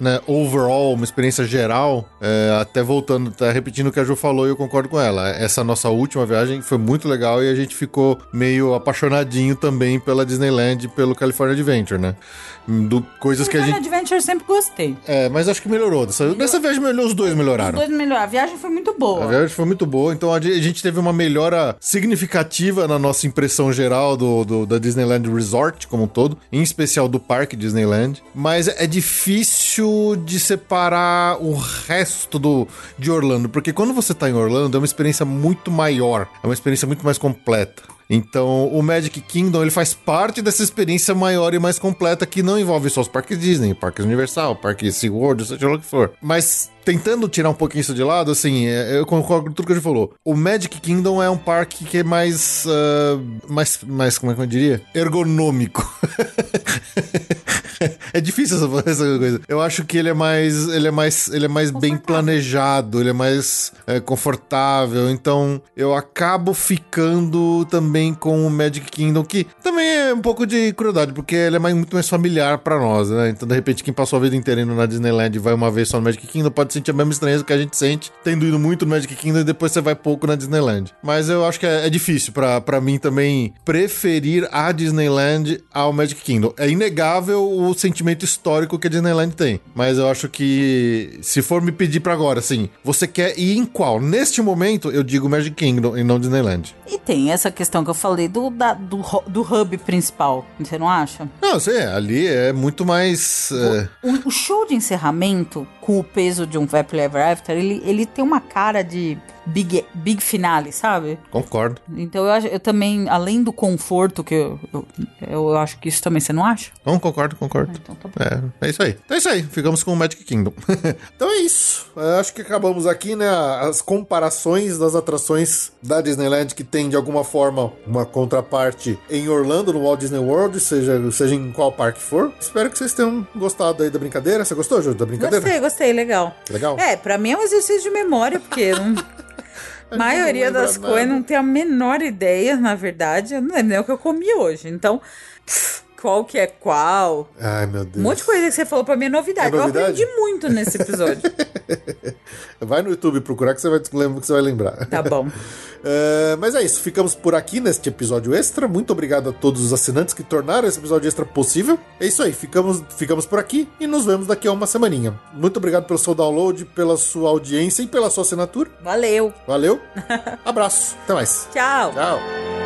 Né, overall, uma experiência geral, é, até voltando, tá repetindo o que a Ju falou e eu concordo com ela. Essa nossa última viagem foi muito legal e a gente ficou meio apaixonadinho também pela Disneyland e pelo California Adventure, né? Do, coisas que a California gente. Adventure eu sempre gostei. É, mas acho que melhorou. Dessa, dessa viagem melhorou, os dois Os melhoraram. dois melhoraram. A viagem foi muito boa. A viagem foi muito boa, então a gente teve uma melhora significativa na nossa impressão geral do, do- da Disneyland Resort como um todo, em especial do parque Disneyland. Mas é difícil de separar o resto do, de Orlando, porque quando você tá em Orlando é uma experiência muito maior, é uma experiência muito mais completa. Então, o Magic Kingdom ele faz parte dessa experiência maior e mais completa que não envolve só os parques Disney, parques Universal, parques SeaWorld, seja lá o que for. Mas tentando tirar um pouquinho isso de lado, assim, é, eu concordo com tudo que a gente falou. O Magic Kingdom é um parque que é mais, ah, mais, mais como é que eu diria? Ergonômico. é difícil essa, essa coisa. Eu acho que ele é mais, ele é mais, ele é mais bem planejado, ele é mais é, confortável. Então, eu acabo ficando também com o Magic Kingdom, que também é um pouco de crueldade, porque ele é mais, muito mais familiar pra nós, né? Então, de repente, quem passou a vida inteira indo na Disneyland e vai uma vez só no Magic Kingdom pode sentir a mesma estranheza que a gente sente tendo ido muito no Magic Kingdom e depois você vai pouco na Disneyland. Mas eu acho que é, é difícil pra, pra mim também preferir a Disneyland ao Magic Kingdom. É inegável o histórico que a Disneyland tem. Mas eu acho que se for me pedir pra agora, assim, você quer ir em qual? Neste momento, eu digo Magic Kingdom e não Disneyland. E tem essa questão que eu falei do, da- do, do hub principal, você não acha? Não, sei, ali é muito mais. é, O, o show de encerramento, com o peso de um Happily Ever After, ele, ele tem uma cara de big, big finale, sabe? concordo. Então eu, acho- eu também, além do conforto, que eu, eu, eu acho que isso também você não acha? Não, concordo, concordo. Então tá bom. É, é isso aí. Então é isso aí. Ficamos com o Magic Kingdom. então é isso. Eu acho que acabamos aqui, né? As comparações das atrações da Disneyland que tem de alguma forma uma contraparte em Orlando, no Walt Disney World, seja, seja em qual parque for. Espero que vocês tenham gostado aí da brincadeira. Você gostou, Júlio, da brincadeira? Gostei, gostei, legal. Legal? É, pra mim é um exercício de memória, porque a maioria das coisas não tem a menor ideia, na verdade. Eu não lembro nem o que eu comi hoje. Então, pff, qual que é qual? Ai, meu Deus. Um monte de coisa que você falou pra mim é novidade. É novidade? Eu aprendi muito nesse episódio. Vai no YouTube procurar que você vai, que você vai lembrar. tá bom. É, mas é isso, ficamos por aqui neste episódio extra. Muito obrigado a todos os assinantes que tornaram esse episódio extra possível. É isso aí, ficamos, ficamos por aqui e nos vemos daqui a uma semaninha. Muito obrigado pelo seu download, pela sua audiência e pela sua assinatura. Valeu. Valeu, abraço, até mais. Tchau. Tchau.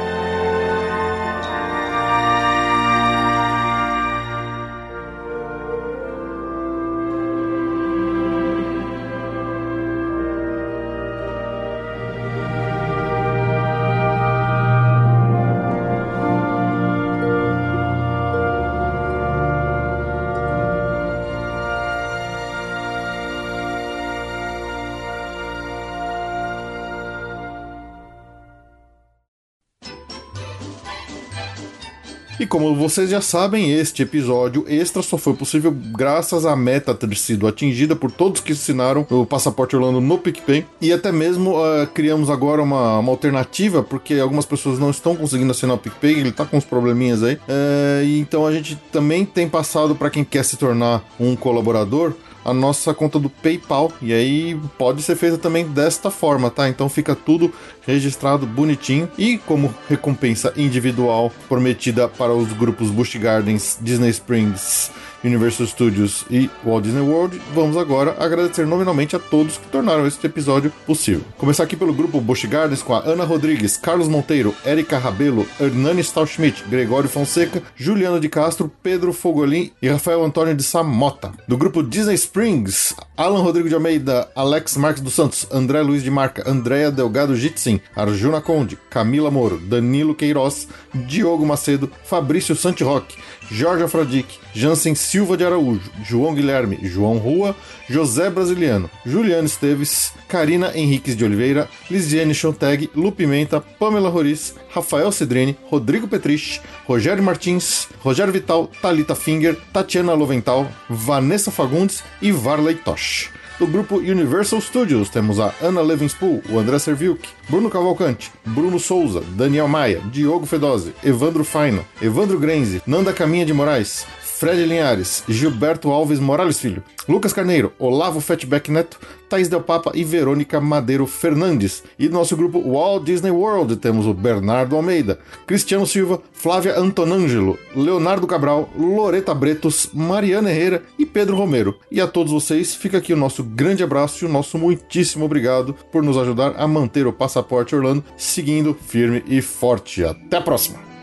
E como vocês já sabem, este episódio extra só foi possível graças à meta ter sido atingida por todos que assinaram o Passaporte Orlando no PicPay. E até mesmo uh, criamos agora uma, uma, alternativa, porque algumas pessoas não estão conseguindo assinar o PicPay, ele tá com uns probleminhas aí. Uh, então a gente também tem passado para quem quer se tornar um colaborador a nossa conta do PayPal. E aí pode ser feita também desta forma, tá? Então fica tudo registrado bonitinho. E como recompensa individual prometida para os grupos Busch Gardens, Disney Springs Universal Studios e Walt Disney World, vamos agora agradecer nominalmente a todos que tornaram este episódio possível. Começar aqui pelo grupo Busch Gardens com a Ana Rodrigues, Carlos Monteiro, Erika Rabelo, Hernani Stahlschmidt, Gregório Fonseca, Juliano de Castro, Pedro Fogolin e Rafael Antônio de Samota. Do grupo Disney Springs, Alan Rodrigo de Almeida, Alex Marques dos Santos, André Luiz de Marca, Andréa Delgado Jitsin, Arjuna Conde, Camila Moro, Danilo Queiroz, Diogo Macedo, Fabrício Santiroque, Jorge Afrodic, Jansen Silva de Araújo, João Guilherme, João Rua, José Brasiliano, Juliano Esteves, Karina Henriques de Oliveira, Lisiane Chonteg, Lu Pimenta, Pamela Roriz, Rafael Cedrini, Rodrigo Petrich, Rogério Martins, Rogério Vital, Talita Finger, Tatiana Lovental, Vanessa Fagundes e Varley Tosh. Do grupo Universal Studios temos a Ana Levinspool, o André Servilk, Bruno Cavalcante, Bruno Souza, Daniel Maia, Diogo Fedose, Evandro Faina, Evandro Grenze, Nanda Caminha de Moraes, Fred Linhares, Gilberto Alves Morales Filho, Lucas Carneiro, Olavo Fatback Neto, Thaís Del Papa e Verônica Madeiro Fernandes. E do nosso grupo Walt Disney World temos o Bernardo Almeida, Cristiano Silva, Flávia Antonângelo, Leonardo Cabral, Loreta Bretos, Mariana Herrera e Pedro Romero. E a todos vocês fica aqui o nosso grande abraço e o nosso muitíssimo obrigado por nos ajudar a manter o Passaporte Orlando seguindo firme e forte. Até a próxima!